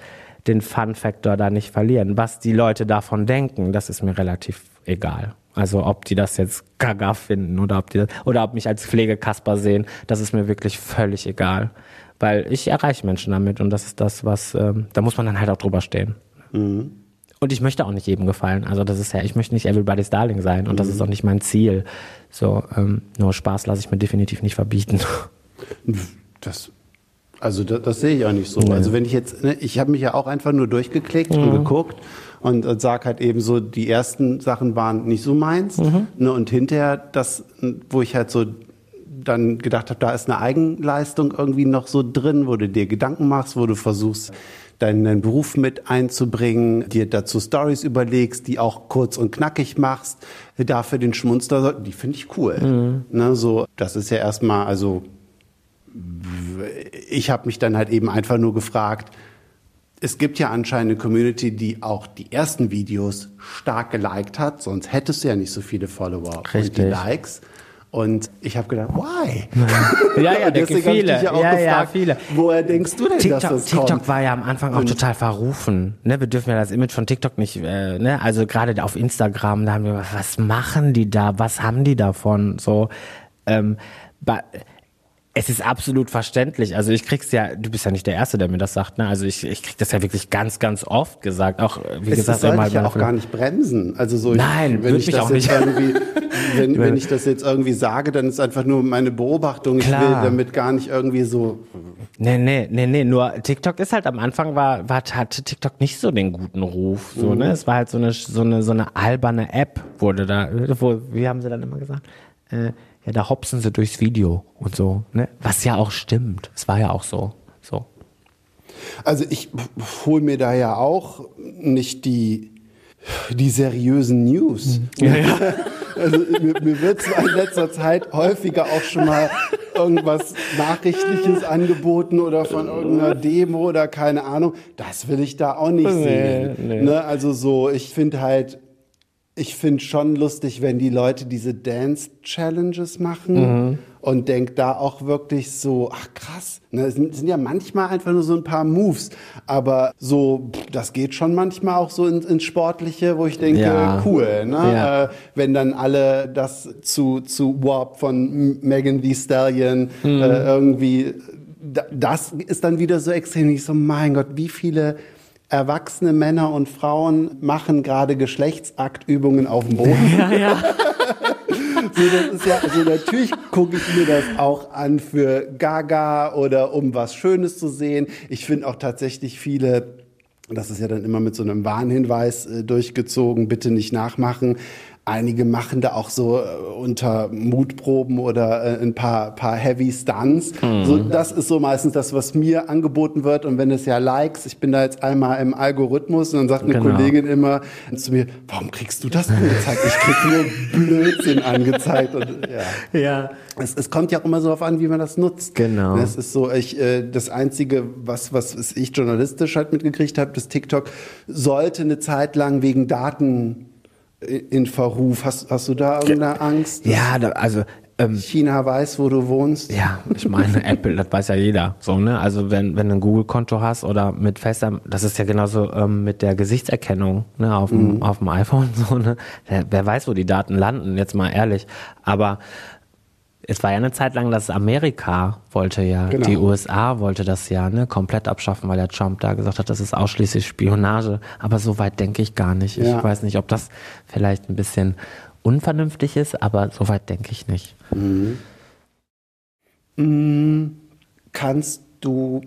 den Fun-Faktor da nicht verlieren. Was die Leute davon denken, das ist mir relativ egal. Also ob die das jetzt gaga finden oder ob die das, oder ob mich als Pflegekasper sehen, das ist mir wirklich völlig egal. Weil ich erreiche Menschen damit und das ist das, was, ähm, da muss man dann halt auch drüber stehen. Mhm. Und ich möchte auch nicht jedem gefallen. Also das ist ja, ich möchte nicht everybody's darling sein und mhm. das ist auch nicht mein Ziel. So, ähm, nur Spaß lasse ich mir definitiv nicht verbieten. Das also das, das, sehe ich auch nicht so. Nee. Also wenn ich jetzt, ne, ich habe mich ja auch einfach nur durchgeklickt mhm. und geguckt und äh, sag halt eben so, die ersten Sachen waren nicht so meins. Mhm. Ne, und hinterher das, wo ich halt so dann gedacht habe, da ist eine Eigenleistung irgendwie noch so drin, wo du dir Gedanken machst, wo du versuchst, deinen Beruf mit einzubringen, dir dazu Stories überlegst, die auch kurz und knackig machst, dafür den Schmunster, die finde ich cool. Mhm. Ne, so, das ist ja erstmal, also ich habe mich dann halt eben einfach nur gefragt, es gibt ja anscheinend eine Community, die auch die ersten Videos stark geliked hat, sonst hättest du ja nicht so viele Follower Richtig. und die Likes. Und ich habe gedacht, why? Ja, ja, deswegen viele. Ich ja, auch ja, gefragt, ja, viele. Woher denkst du denn, TikTok, dass das TikTok kommt? war ja am Anfang auch total verrufen. Ne, wir dürfen ja das Image von TikTok nicht, äh, ne, also gerade auf Instagram, da haben wir, was machen die da? Was haben die davon? So, ähm, es ist absolut verständlich. Also ich krieg's ja, du bist ja nicht der Erste, der mir das sagt. Ne? Also ich, ich krieg das ja wirklich ganz, ganz oft gesagt. Auch wie es gesagt, soll ich ja auch gar nicht bremsen. Also so, Nein, ich, wenn ich mich das auch jetzt nicht. irgendwie, wenn, wenn ich das jetzt irgendwie sage, dann ist einfach nur meine Beobachtung. Ich Klar. will damit gar nicht irgendwie so. Nee, nee, nee, nee. Nur TikTok ist halt am Anfang war, war hatte TikTok nicht so den guten Ruf. So, Mhm. ne? Es war halt so eine, so eine, so eine alberne App, wurde da, wo, wie haben sie dann immer gesagt? Äh, ja, da hopsen sie durchs Video und so, ne? Was ja auch stimmt. Es war ja auch so. So. Also ich hole mir da ja auch nicht die, die seriösen News. Ja, ja. Also mir, mir wird zwar in letzter Zeit häufiger auch schon mal irgendwas Nachrichtliches angeboten oder von irgendeiner Demo oder keine Ahnung. Das will ich da auch nicht Nee, sehen. nee. Ne? Also so, ich finde halt, ich finde schon lustig, wenn die Leute diese Dance-Challenges machen und denk da auch wirklich so, ach krass, ne, es sind, ja manchmal einfach nur so ein paar Moves, aber so, das geht schon manchmal auch so ins, ins Sportliche, wo ich denke, Ja. cool, ne? Ja. Äh, wenn dann alle das zu, zu Warp von Megan Thee Stallion äh, irgendwie, da- das ist dann wieder so extrem, ich so, mein Gott, wie viele erwachsene Männer und Frauen machen gerade Geschlechtsaktübungen auf dem Boden. Ja, ja. So, das ist ja, also natürlich gucke ich mir das auch an für Gaga oder um was Schönes zu sehen. Ich finde auch tatsächlich viele, das ist ja dann immer mit so einem Warnhinweis äh, durchgezogen, bitte nicht nachmachen. Einige machen da auch so äh, unter Mutproben oder äh, ein paar, paar Heavy Stunts. So, das ist so meistens das, was mir angeboten wird. Und wenn es ja Likes, ich bin da jetzt einmal im Algorithmus und dann sagt eine Genau. Kollegin immer zu mir, warum kriegst du das angezeigt? Ich krieg nur Blödsinn angezeigt. Und, ja. Ja. Es, es kommt ja auch immer so darauf an, wie man das nutzt. Genau. Es ist so, ich, äh, das Einzige, was, was ich journalistisch halt mitgekriegt habe, das TikTok sollte eine Zeit lang wegen Daten in Verruf. Hast, hast du da irgendeine Angst? Ja, da, also, ähm, China weiß, wo du wohnst? Ja, ich meine, Apple, das weiß ja jeder. So, ne? Also wenn, wenn du ein Google-Konto hast oder mit FaceTime, das ist ja genauso ähm, mit der Gesichtserkennung, ne, auf dem, auf dem iPhone, so, ne? Wer, wer weiß, wo die Daten landen, jetzt mal ehrlich. Aber es war ja eine Zeit lang, dass Amerika wollte ja, Genau. die USA wollte das ja ne, komplett abschaffen, weil der Trump da gesagt hat, das ist ausschließlich Spionage. Aber so weit denke ich gar nicht. Ich Ja. weiß nicht, ob das vielleicht ein bisschen unvernünftig ist, aber so weit denke ich nicht. Kannst du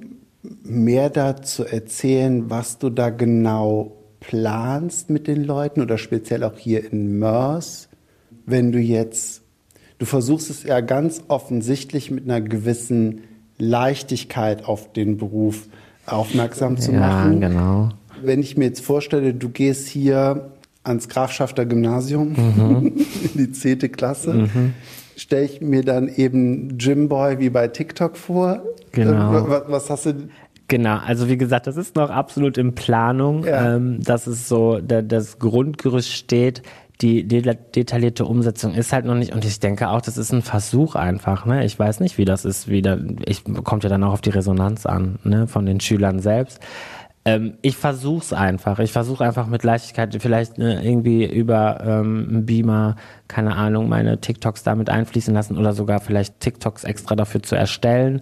mehr dazu erzählen, was du da genau planst mit den Leuten oder speziell auch hier in Mörs, wenn du jetzt, du versuchst es ja ganz offensichtlich mit einer gewissen Leichtigkeit auf den Beruf aufmerksam zu ja, machen. genau. Wenn ich mir jetzt vorstelle, du gehst hier ans Grafschafter Gymnasium Mhm. in die zehnte Klasse, stelle ich mir dann eben Jimboy wie bei TikTok vor. Genau. Äh, Was, was hast du? Genau, also wie gesagt, das ist noch absolut in Planung, Ja. ähm, dass es so da, das Grundgerüst steht. Die de detaillierte Umsetzung ist halt noch nicht und ich denke auch, das ist ein Versuch einfach. Ne? Ich weiß nicht, wie das ist. Wie da, ich kommt ja dann auch auf die Resonanz an ne? von den Schülern selbst. Ähm, ich versuch's einfach. Ich versuche einfach mit Leichtigkeit vielleicht ne, irgendwie über ähm, Beamer, keine Ahnung, meine TikToks damit einfließen lassen oder sogar vielleicht TikToks extra dafür zu erstellen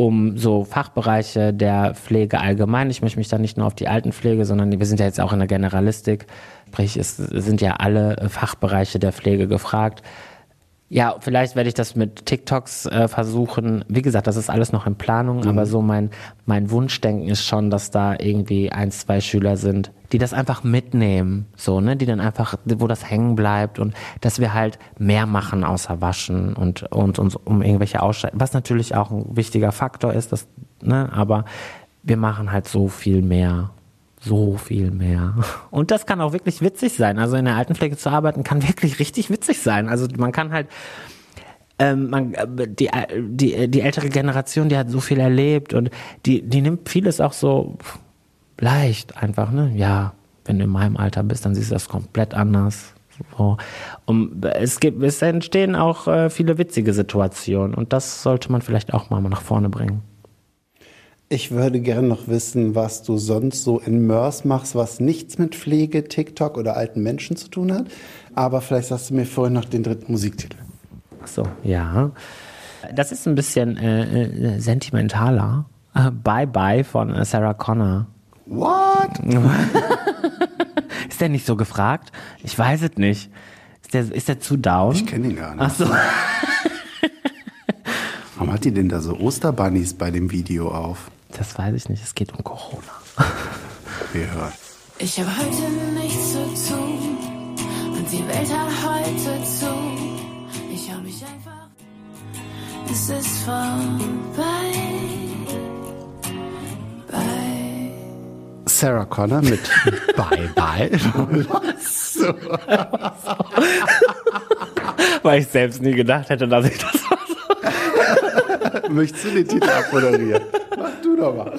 um so Fachbereiche der Pflege allgemein. Ich möchte mich da nicht nur auf die Altenpflege, sondern wir sind ja jetzt auch in der Generalistik. Sprich, es sind ja alle Fachbereiche der Pflege gefragt. Ja, vielleicht werde ich das mit TikToks äh, versuchen. Wie gesagt, das ist alles noch in Planung, aber so mein, mein Wunschdenken ist schon, dass da irgendwie ein, zwei Schüler sind, die das einfach mitnehmen, so, ne, die dann einfach, wo das hängen bleibt und dass wir halt mehr machen außer waschen und, und uns um irgendwelche Ausscheiden, was natürlich auch ein wichtiger Faktor ist, das, ne, aber wir machen halt so viel mehr. So viel mehr. Und das kann auch wirklich witzig sein. Also in der Altenpflege zu arbeiten kann wirklich richtig witzig sein. Also man kann halt, ähm, man, äh, die, die, die ältere Generation, die hat so viel erlebt und die, die nimmt vieles auch so leicht einfach, ne? Ja, wenn du in meinem Alter bist, dann siehst du das komplett anders. So. Und es gibt, es entstehen auch äh, viele witzige Situationen und das sollte man vielleicht auch mal nach vorne bringen. Ich würde gerne noch wissen, was du sonst so in Mörs machst, was nichts mit Pflege, TikTok oder alten Menschen zu tun hat. Aber vielleicht sagst du mir vorhin noch den dritten Musiktitel. Ach so, ja. Das ist ein bisschen äh, äh, sentimentaler. Äh, Bye Bye von äh, Sarah Connor. What? Ist der nicht so gefragt? Ich weiß es nicht. Ist der, ist der zu down? Ich kenne ihn gar nicht. Ach so. Warum hat die denn da so Osterbunnies bei dem Video auf? Das weiß ich nicht. Es geht um Corona. Wir hören. Ich habe heute nichts zu tun und die Welt hat heute zu. Ich hab mich einfach. Es ist vorbei. Bye. Sarah Connor mit Bye Bye. So. Weil ich selbst nie gedacht hätte, dass ich das Möchtest du den Titel abmoderieren? Mach du doch mal.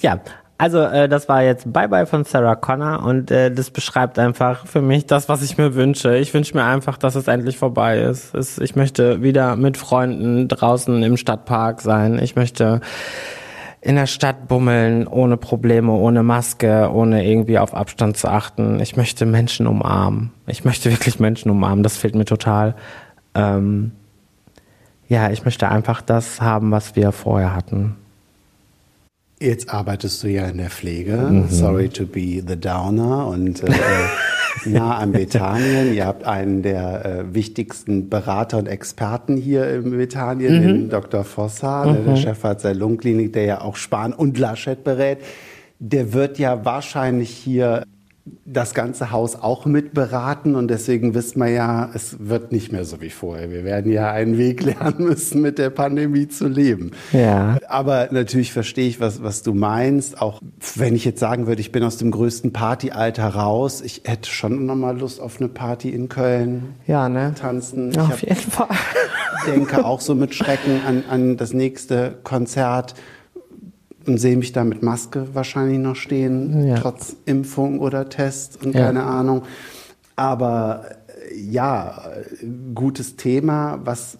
Ja, also äh, das war jetzt Bye Bye von Sarah Connor und äh, das beschreibt einfach für mich das, was ich mir wünsche. Ich wünsche mir einfach, dass es endlich vorbei ist. Es, ich möchte wieder mit Freunden draußen im Stadtpark sein. Ich möchte in der Stadt bummeln, ohne Probleme, ohne Maske, ohne irgendwie auf Abstand zu achten. Ich möchte Menschen umarmen. Ich möchte wirklich Menschen umarmen. Das fehlt mir total. Ähm, ja, ich möchte einfach das haben, was wir vorher hatten. Jetzt arbeitest du ja in der Pflege. Sorry to be the Downer und äh, nah am Bethanien. Ihr habt einen der äh, wichtigsten Berater und Experten hier im Bethanien, den Dr. Vossa, der, der Chefarzt der Lungenklinik, der ja auch Spahn und Laschet berät. Der wird ja wahrscheinlich hier das ganze Haus auch mit beraten und deswegen wissen wir ja, es wird nicht mehr so wie vorher. Wir werden ja einen Weg lernen müssen, mit der Pandemie zu leben. Ja. Aber natürlich verstehe ich, was, was du meinst. Auch wenn ich jetzt sagen würde, ich bin aus dem größten Partyalter raus, ich hätte schon noch mal Lust auf eine Party in Köln. Ja, ne? Tanzen. Ja, ich auf jeden Fall. denke auch so mit Schrecken an, an das nächste Konzert und sehe mich da mit Maske wahrscheinlich noch stehen, Ja. trotz Impfung oder Test und Ja. keine Ahnung. Aber äh, ja, gutes Thema. Was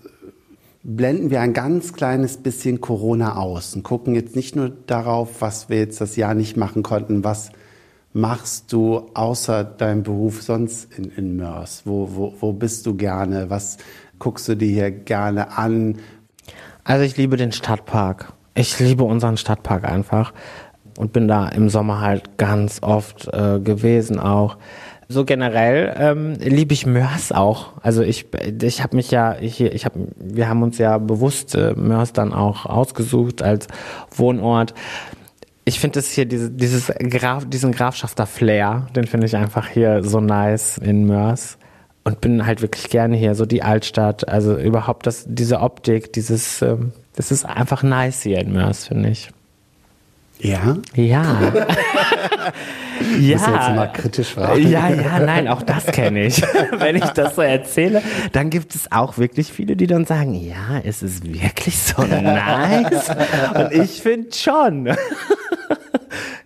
blenden wir ein ganz kleines bisschen Corona aus und gucken jetzt nicht nur darauf, was wir jetzt das Jahr nicht machen konnten, was machst du außer deinem Beruf sonst in, in Mörs? Wo, wo, wo bist du gerne? Was guckst du dir hier gerne an? Also ich liebe den Stadtpark. Ich liebe unseren Stadtpark einfach und bin da im Sommer halt ganz oft äh, gewesen auch. So generell ähm, liebe ich Mörs auch. Also ich, ich habe mich ja, ich, ich hab, wir haben uns ja bewusst äh, Mörs dann auch ausgesucht als Wohnort. Ich finde es hier diese, dieses Graf, diesen Grafschafter Flair, den finde ich einfach hier so nice in Mörs und bin halt wirklich gerne hier, so die Altstadt, also überhaupt das, diese Optik, dieses, ähm, das ist einfach nice hier in Mörs, finde ich. Ja? Ja. Ich muss jetzt mal kritisch fragen. Ja, ja, nein, auch das kenne ich. Wenn ich das so erzähle, dann gibt es auch wirklich viele, die dann sagen, ja, es ist wirklich so nice. Und ich finde schon.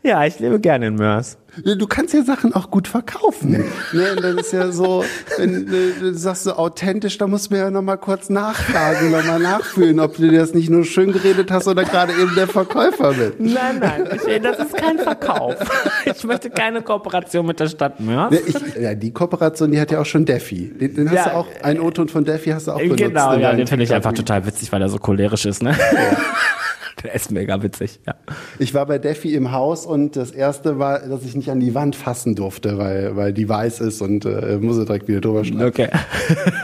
Ja, ich lebe gerne in Mörs. Du kannst ja Sachen auch gut verkaufen. ne, das ist ja so, wenn du sagst so authentisch, da muss man ja nochmal kurz nachfragen, nochmal nachfühlen, ob du dir das nicht nur schön geredet hast oder gerade eben der Verkäufer bist. Nein, nein, ich, das ist kein Verkauf. Ich möchte keine Kooperation mit der Stadt Mörs. Ja, ich, ja, die Kooperation, die hat ja auch schon Defi. Den, den hast Ja, du auch, ein O-Ton von Defi hast du auch benutzt. Genau, ja, den finde ich einfach total witzig, weil er so cholerisch ist, ne? Der ist mega witzig, ja. Ich war bei Defi im Haus und das erste war, dass ich nicht an die Wand fassen durfte, weil, weil die weiß ist und äh, muss direkt wieder drüber schlagen. Okay.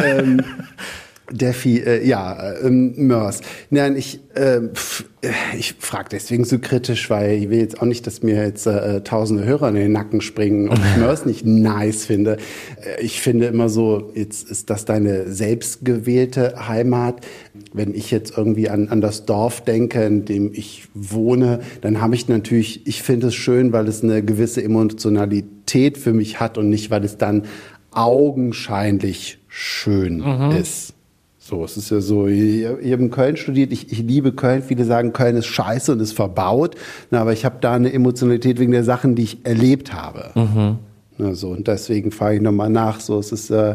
ähm, Defi, äh, ja, ähm, Mörs. Nein, ich, äh, pf, äh, ich frage deswegen so kritisch, weil ich will jetzt auch nicht, dass mir jetzt äh, tausende Hörer in den Nacken springen und ich Mörs nicht nice finde. Äh, ich finde immer so, jetzt ist das deine selbstgewählte Heimat. Wenn ich jetzt irgendwie an, an das Dorf denke, in dem ich wohne, dann habe ich natürlich, ich finde es schön, weil es eine gewisse Emotionalität für mich hat und nicht, weil es dann augenscheinlich schön ist. So, es ist ja so, ich, ich habe in Köln studiert, ich, ich liebe Köln. Viele sagen, Köln ist scheiße und ist verbaut. Na, aber ich habe da eine Emotionalität wegen der Sachen, die ich erlebt habe. Na, so, und deswegen frage ich nochmal nach. So, es ist äh,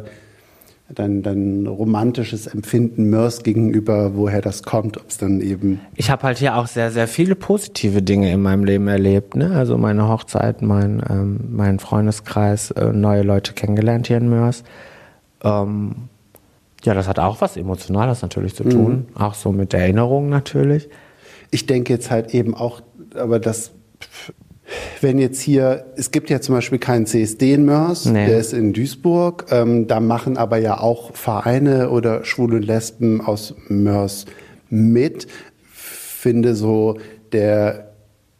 dein, dein romantisches Empfinden Mörs gegenüber, woher das kommt, ob es dann eben. Ich habe halt hier auch sehr, sehr viele positive Dinge in meinem Leben erlebt. Ne? Also meine Hochzeit, mein, ähm, mein Freundeskreis, äh, neue Leute kennengelernt hier in Mörs. Ähm, ja, das hat auch was Emotionales natürlich zu tun. Auch so mit Erinnerungen natürlich. Ich denke jetzt halt eben auch, aber das, wenn jetzt hier, es gibt ja zum Beispiel keinen CSD in Mörs, Nee. der ist in Duisburg, ähm, da machen aber ja auch Vereine oder Schwule Lesben aus Mörs mit. Finde so, der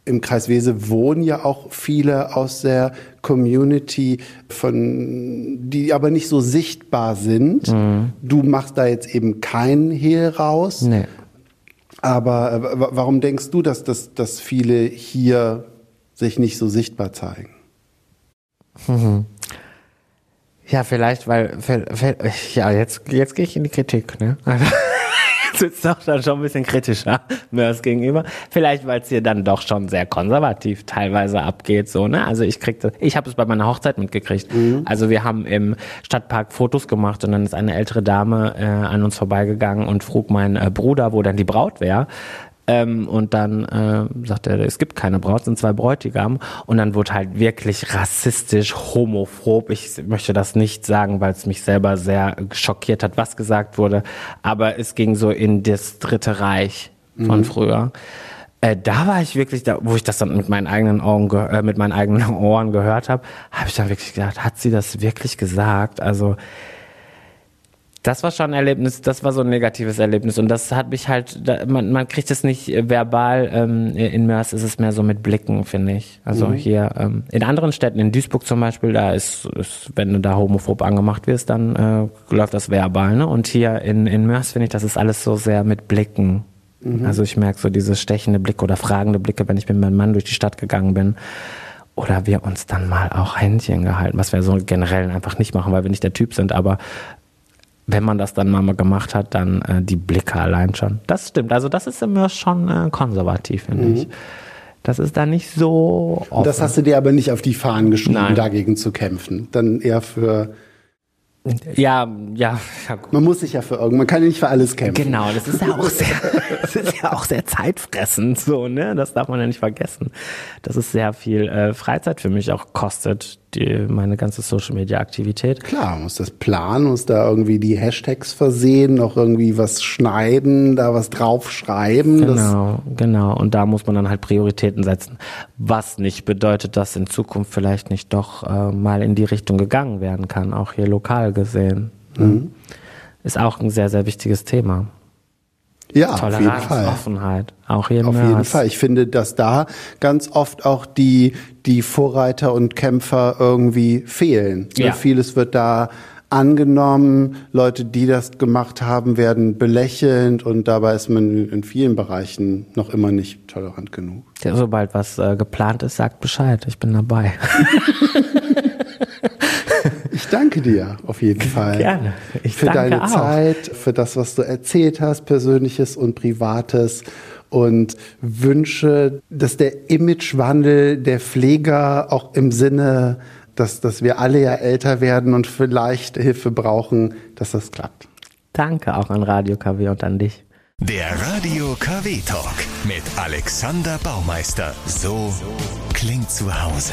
im Kreis Wese wohnen ja auch viele aus der Community, von, die aber nicht so sichtbar sind. Mhm. Du machst da jetzt eben keinen Hehl raus. Nee. Aber äh, wa- warum denkst du, dass, dass, dass viele hier sich nicht so sichtbar zeigen? Ja, vielleicht, weil- ja, jetzt, jetzt gehe ich in die Kritik, ne? Wird's doch dann schon ein bisschen kritischer Mörs gegenüber. Vielleicht, weil es hier dann doch schon sehr konservativ teilweise abgeht, so, ne? Also ich krieg das, ich habe es bei meiner Hochzeit mitgekriegt. Also wir haben im Stadtpark Fotos gemacht und dann ist eine ältere Dame äh, an uns vorbeigegangen und frug meinen äh, Bruder, wo dann die Braut wäre. Ähm, und dann äh, sagt er, es gibt keine Braut, es sind zwei Bräutigam. Und dann wurde halt wirklich rassistisch, homophob. Ich möchte das nicht sagen, weil es mich selber sehr schockiert hat, was gesagt wurde. Aber es ging so in das Dritte Reich von früher. Äh, da war ich wirklich, da, wo ich das dann mit meinen eigenen Augen, ge- äh, mit meinen eigenen Ohren gehört habe, habe ich dann wirklich gedacht, hat sie das wirklich gesagt? Also das war schon ein Erlebnis, das war so ein negatives Erlebnis und das hat mich halt, da, man, man kriegt es nicht äh, verbal, ähm, in Mörs ist es mehr so mit Blicken, finde ich. Also hier, ähm, in anderen Städten, in Duisburg zum Beispiel, da ist, ist wenn du da homophob angemacht wirst, dann äh, läuft das verbal, ne? Und hier in, in Mörs finde ich, das ist alles so sehr mit Blicken. Also ich merke so diese stechende Blicke oder fragende Blicke, wenn ich mit meinem Mann durch die Stadt gegangen bin. Oder wir uns dann mal auch Händchen gehalten, was wir so generell einfach nicht machen, weil wir nicht der Typ sind, aber wenn man das dann mal gemacht hat, dann äh, die Blicke allein schon. Das stimmt. Also das ist immer schon äh, konservativ, finde ich. Das ist da nicht so offen. Und das hast du dir aber nicht auf die Fahnen geschrieben, Nein. dagegen zu kämpfen. Dann eher für, ja, ja, ja gut. man muss sich ja für irgend, man kann ja nicht für alles kämpfen. Genau, das ist ja auch sehr, das ist ja auch sehr zeitfressend, so, ne? Das darf man ja nicht vergessen. Dass es sehr viel äh, Freizeit für mich auch kostet, die, meine ganze Social Media Aktivität. Klar, man muss das planen, muss da irgendwie die Hashtags versehen, noch irgendwie was schneiden, da was draufschreiben. Genau, genau. Und da muss man dann halt Prioritäten setzen. Was nicht bedeutet, dass in Zukunft vielleicht nicht doch äh, mal in die Richtung gegangen werden kann, auch hier lokal gesehen. ne? Ist auch ein sehr, sehr wichtiges Thema. Ja, auf jeden Toleranz, Fall. Offenheit. Auch hier Auf jeden. Fall. Ich finde, dass da ganz oft auch die, die Vorreiter und Kämpfer irgendwie fehlen. Ja. Vieles wird da angenommen, Leute, die das gemacht haben, werden belächelnd und dabei ist man in vielen Bereichen noch immer nicht tolerant genug. Ja, sobald was äh, geplant ist, sagt Bescheid. Ich bin dabei. Ich danke dir auf jeden Fall. Gerne. Ich für danke deine auch. Zeit, für das, was du erzählt hast, Persönliches und Privates. Und wünsche, dass der Imagewandel der Pfleger auch im Sinne, dass, dass wir alle ja älter werden und vielleicht Hilfe brauchen, dass das klappt. Danke auch an Radio KW und an dich. Der Radio KW Talk mit Alexander Baumeister. So klingt zu Hause.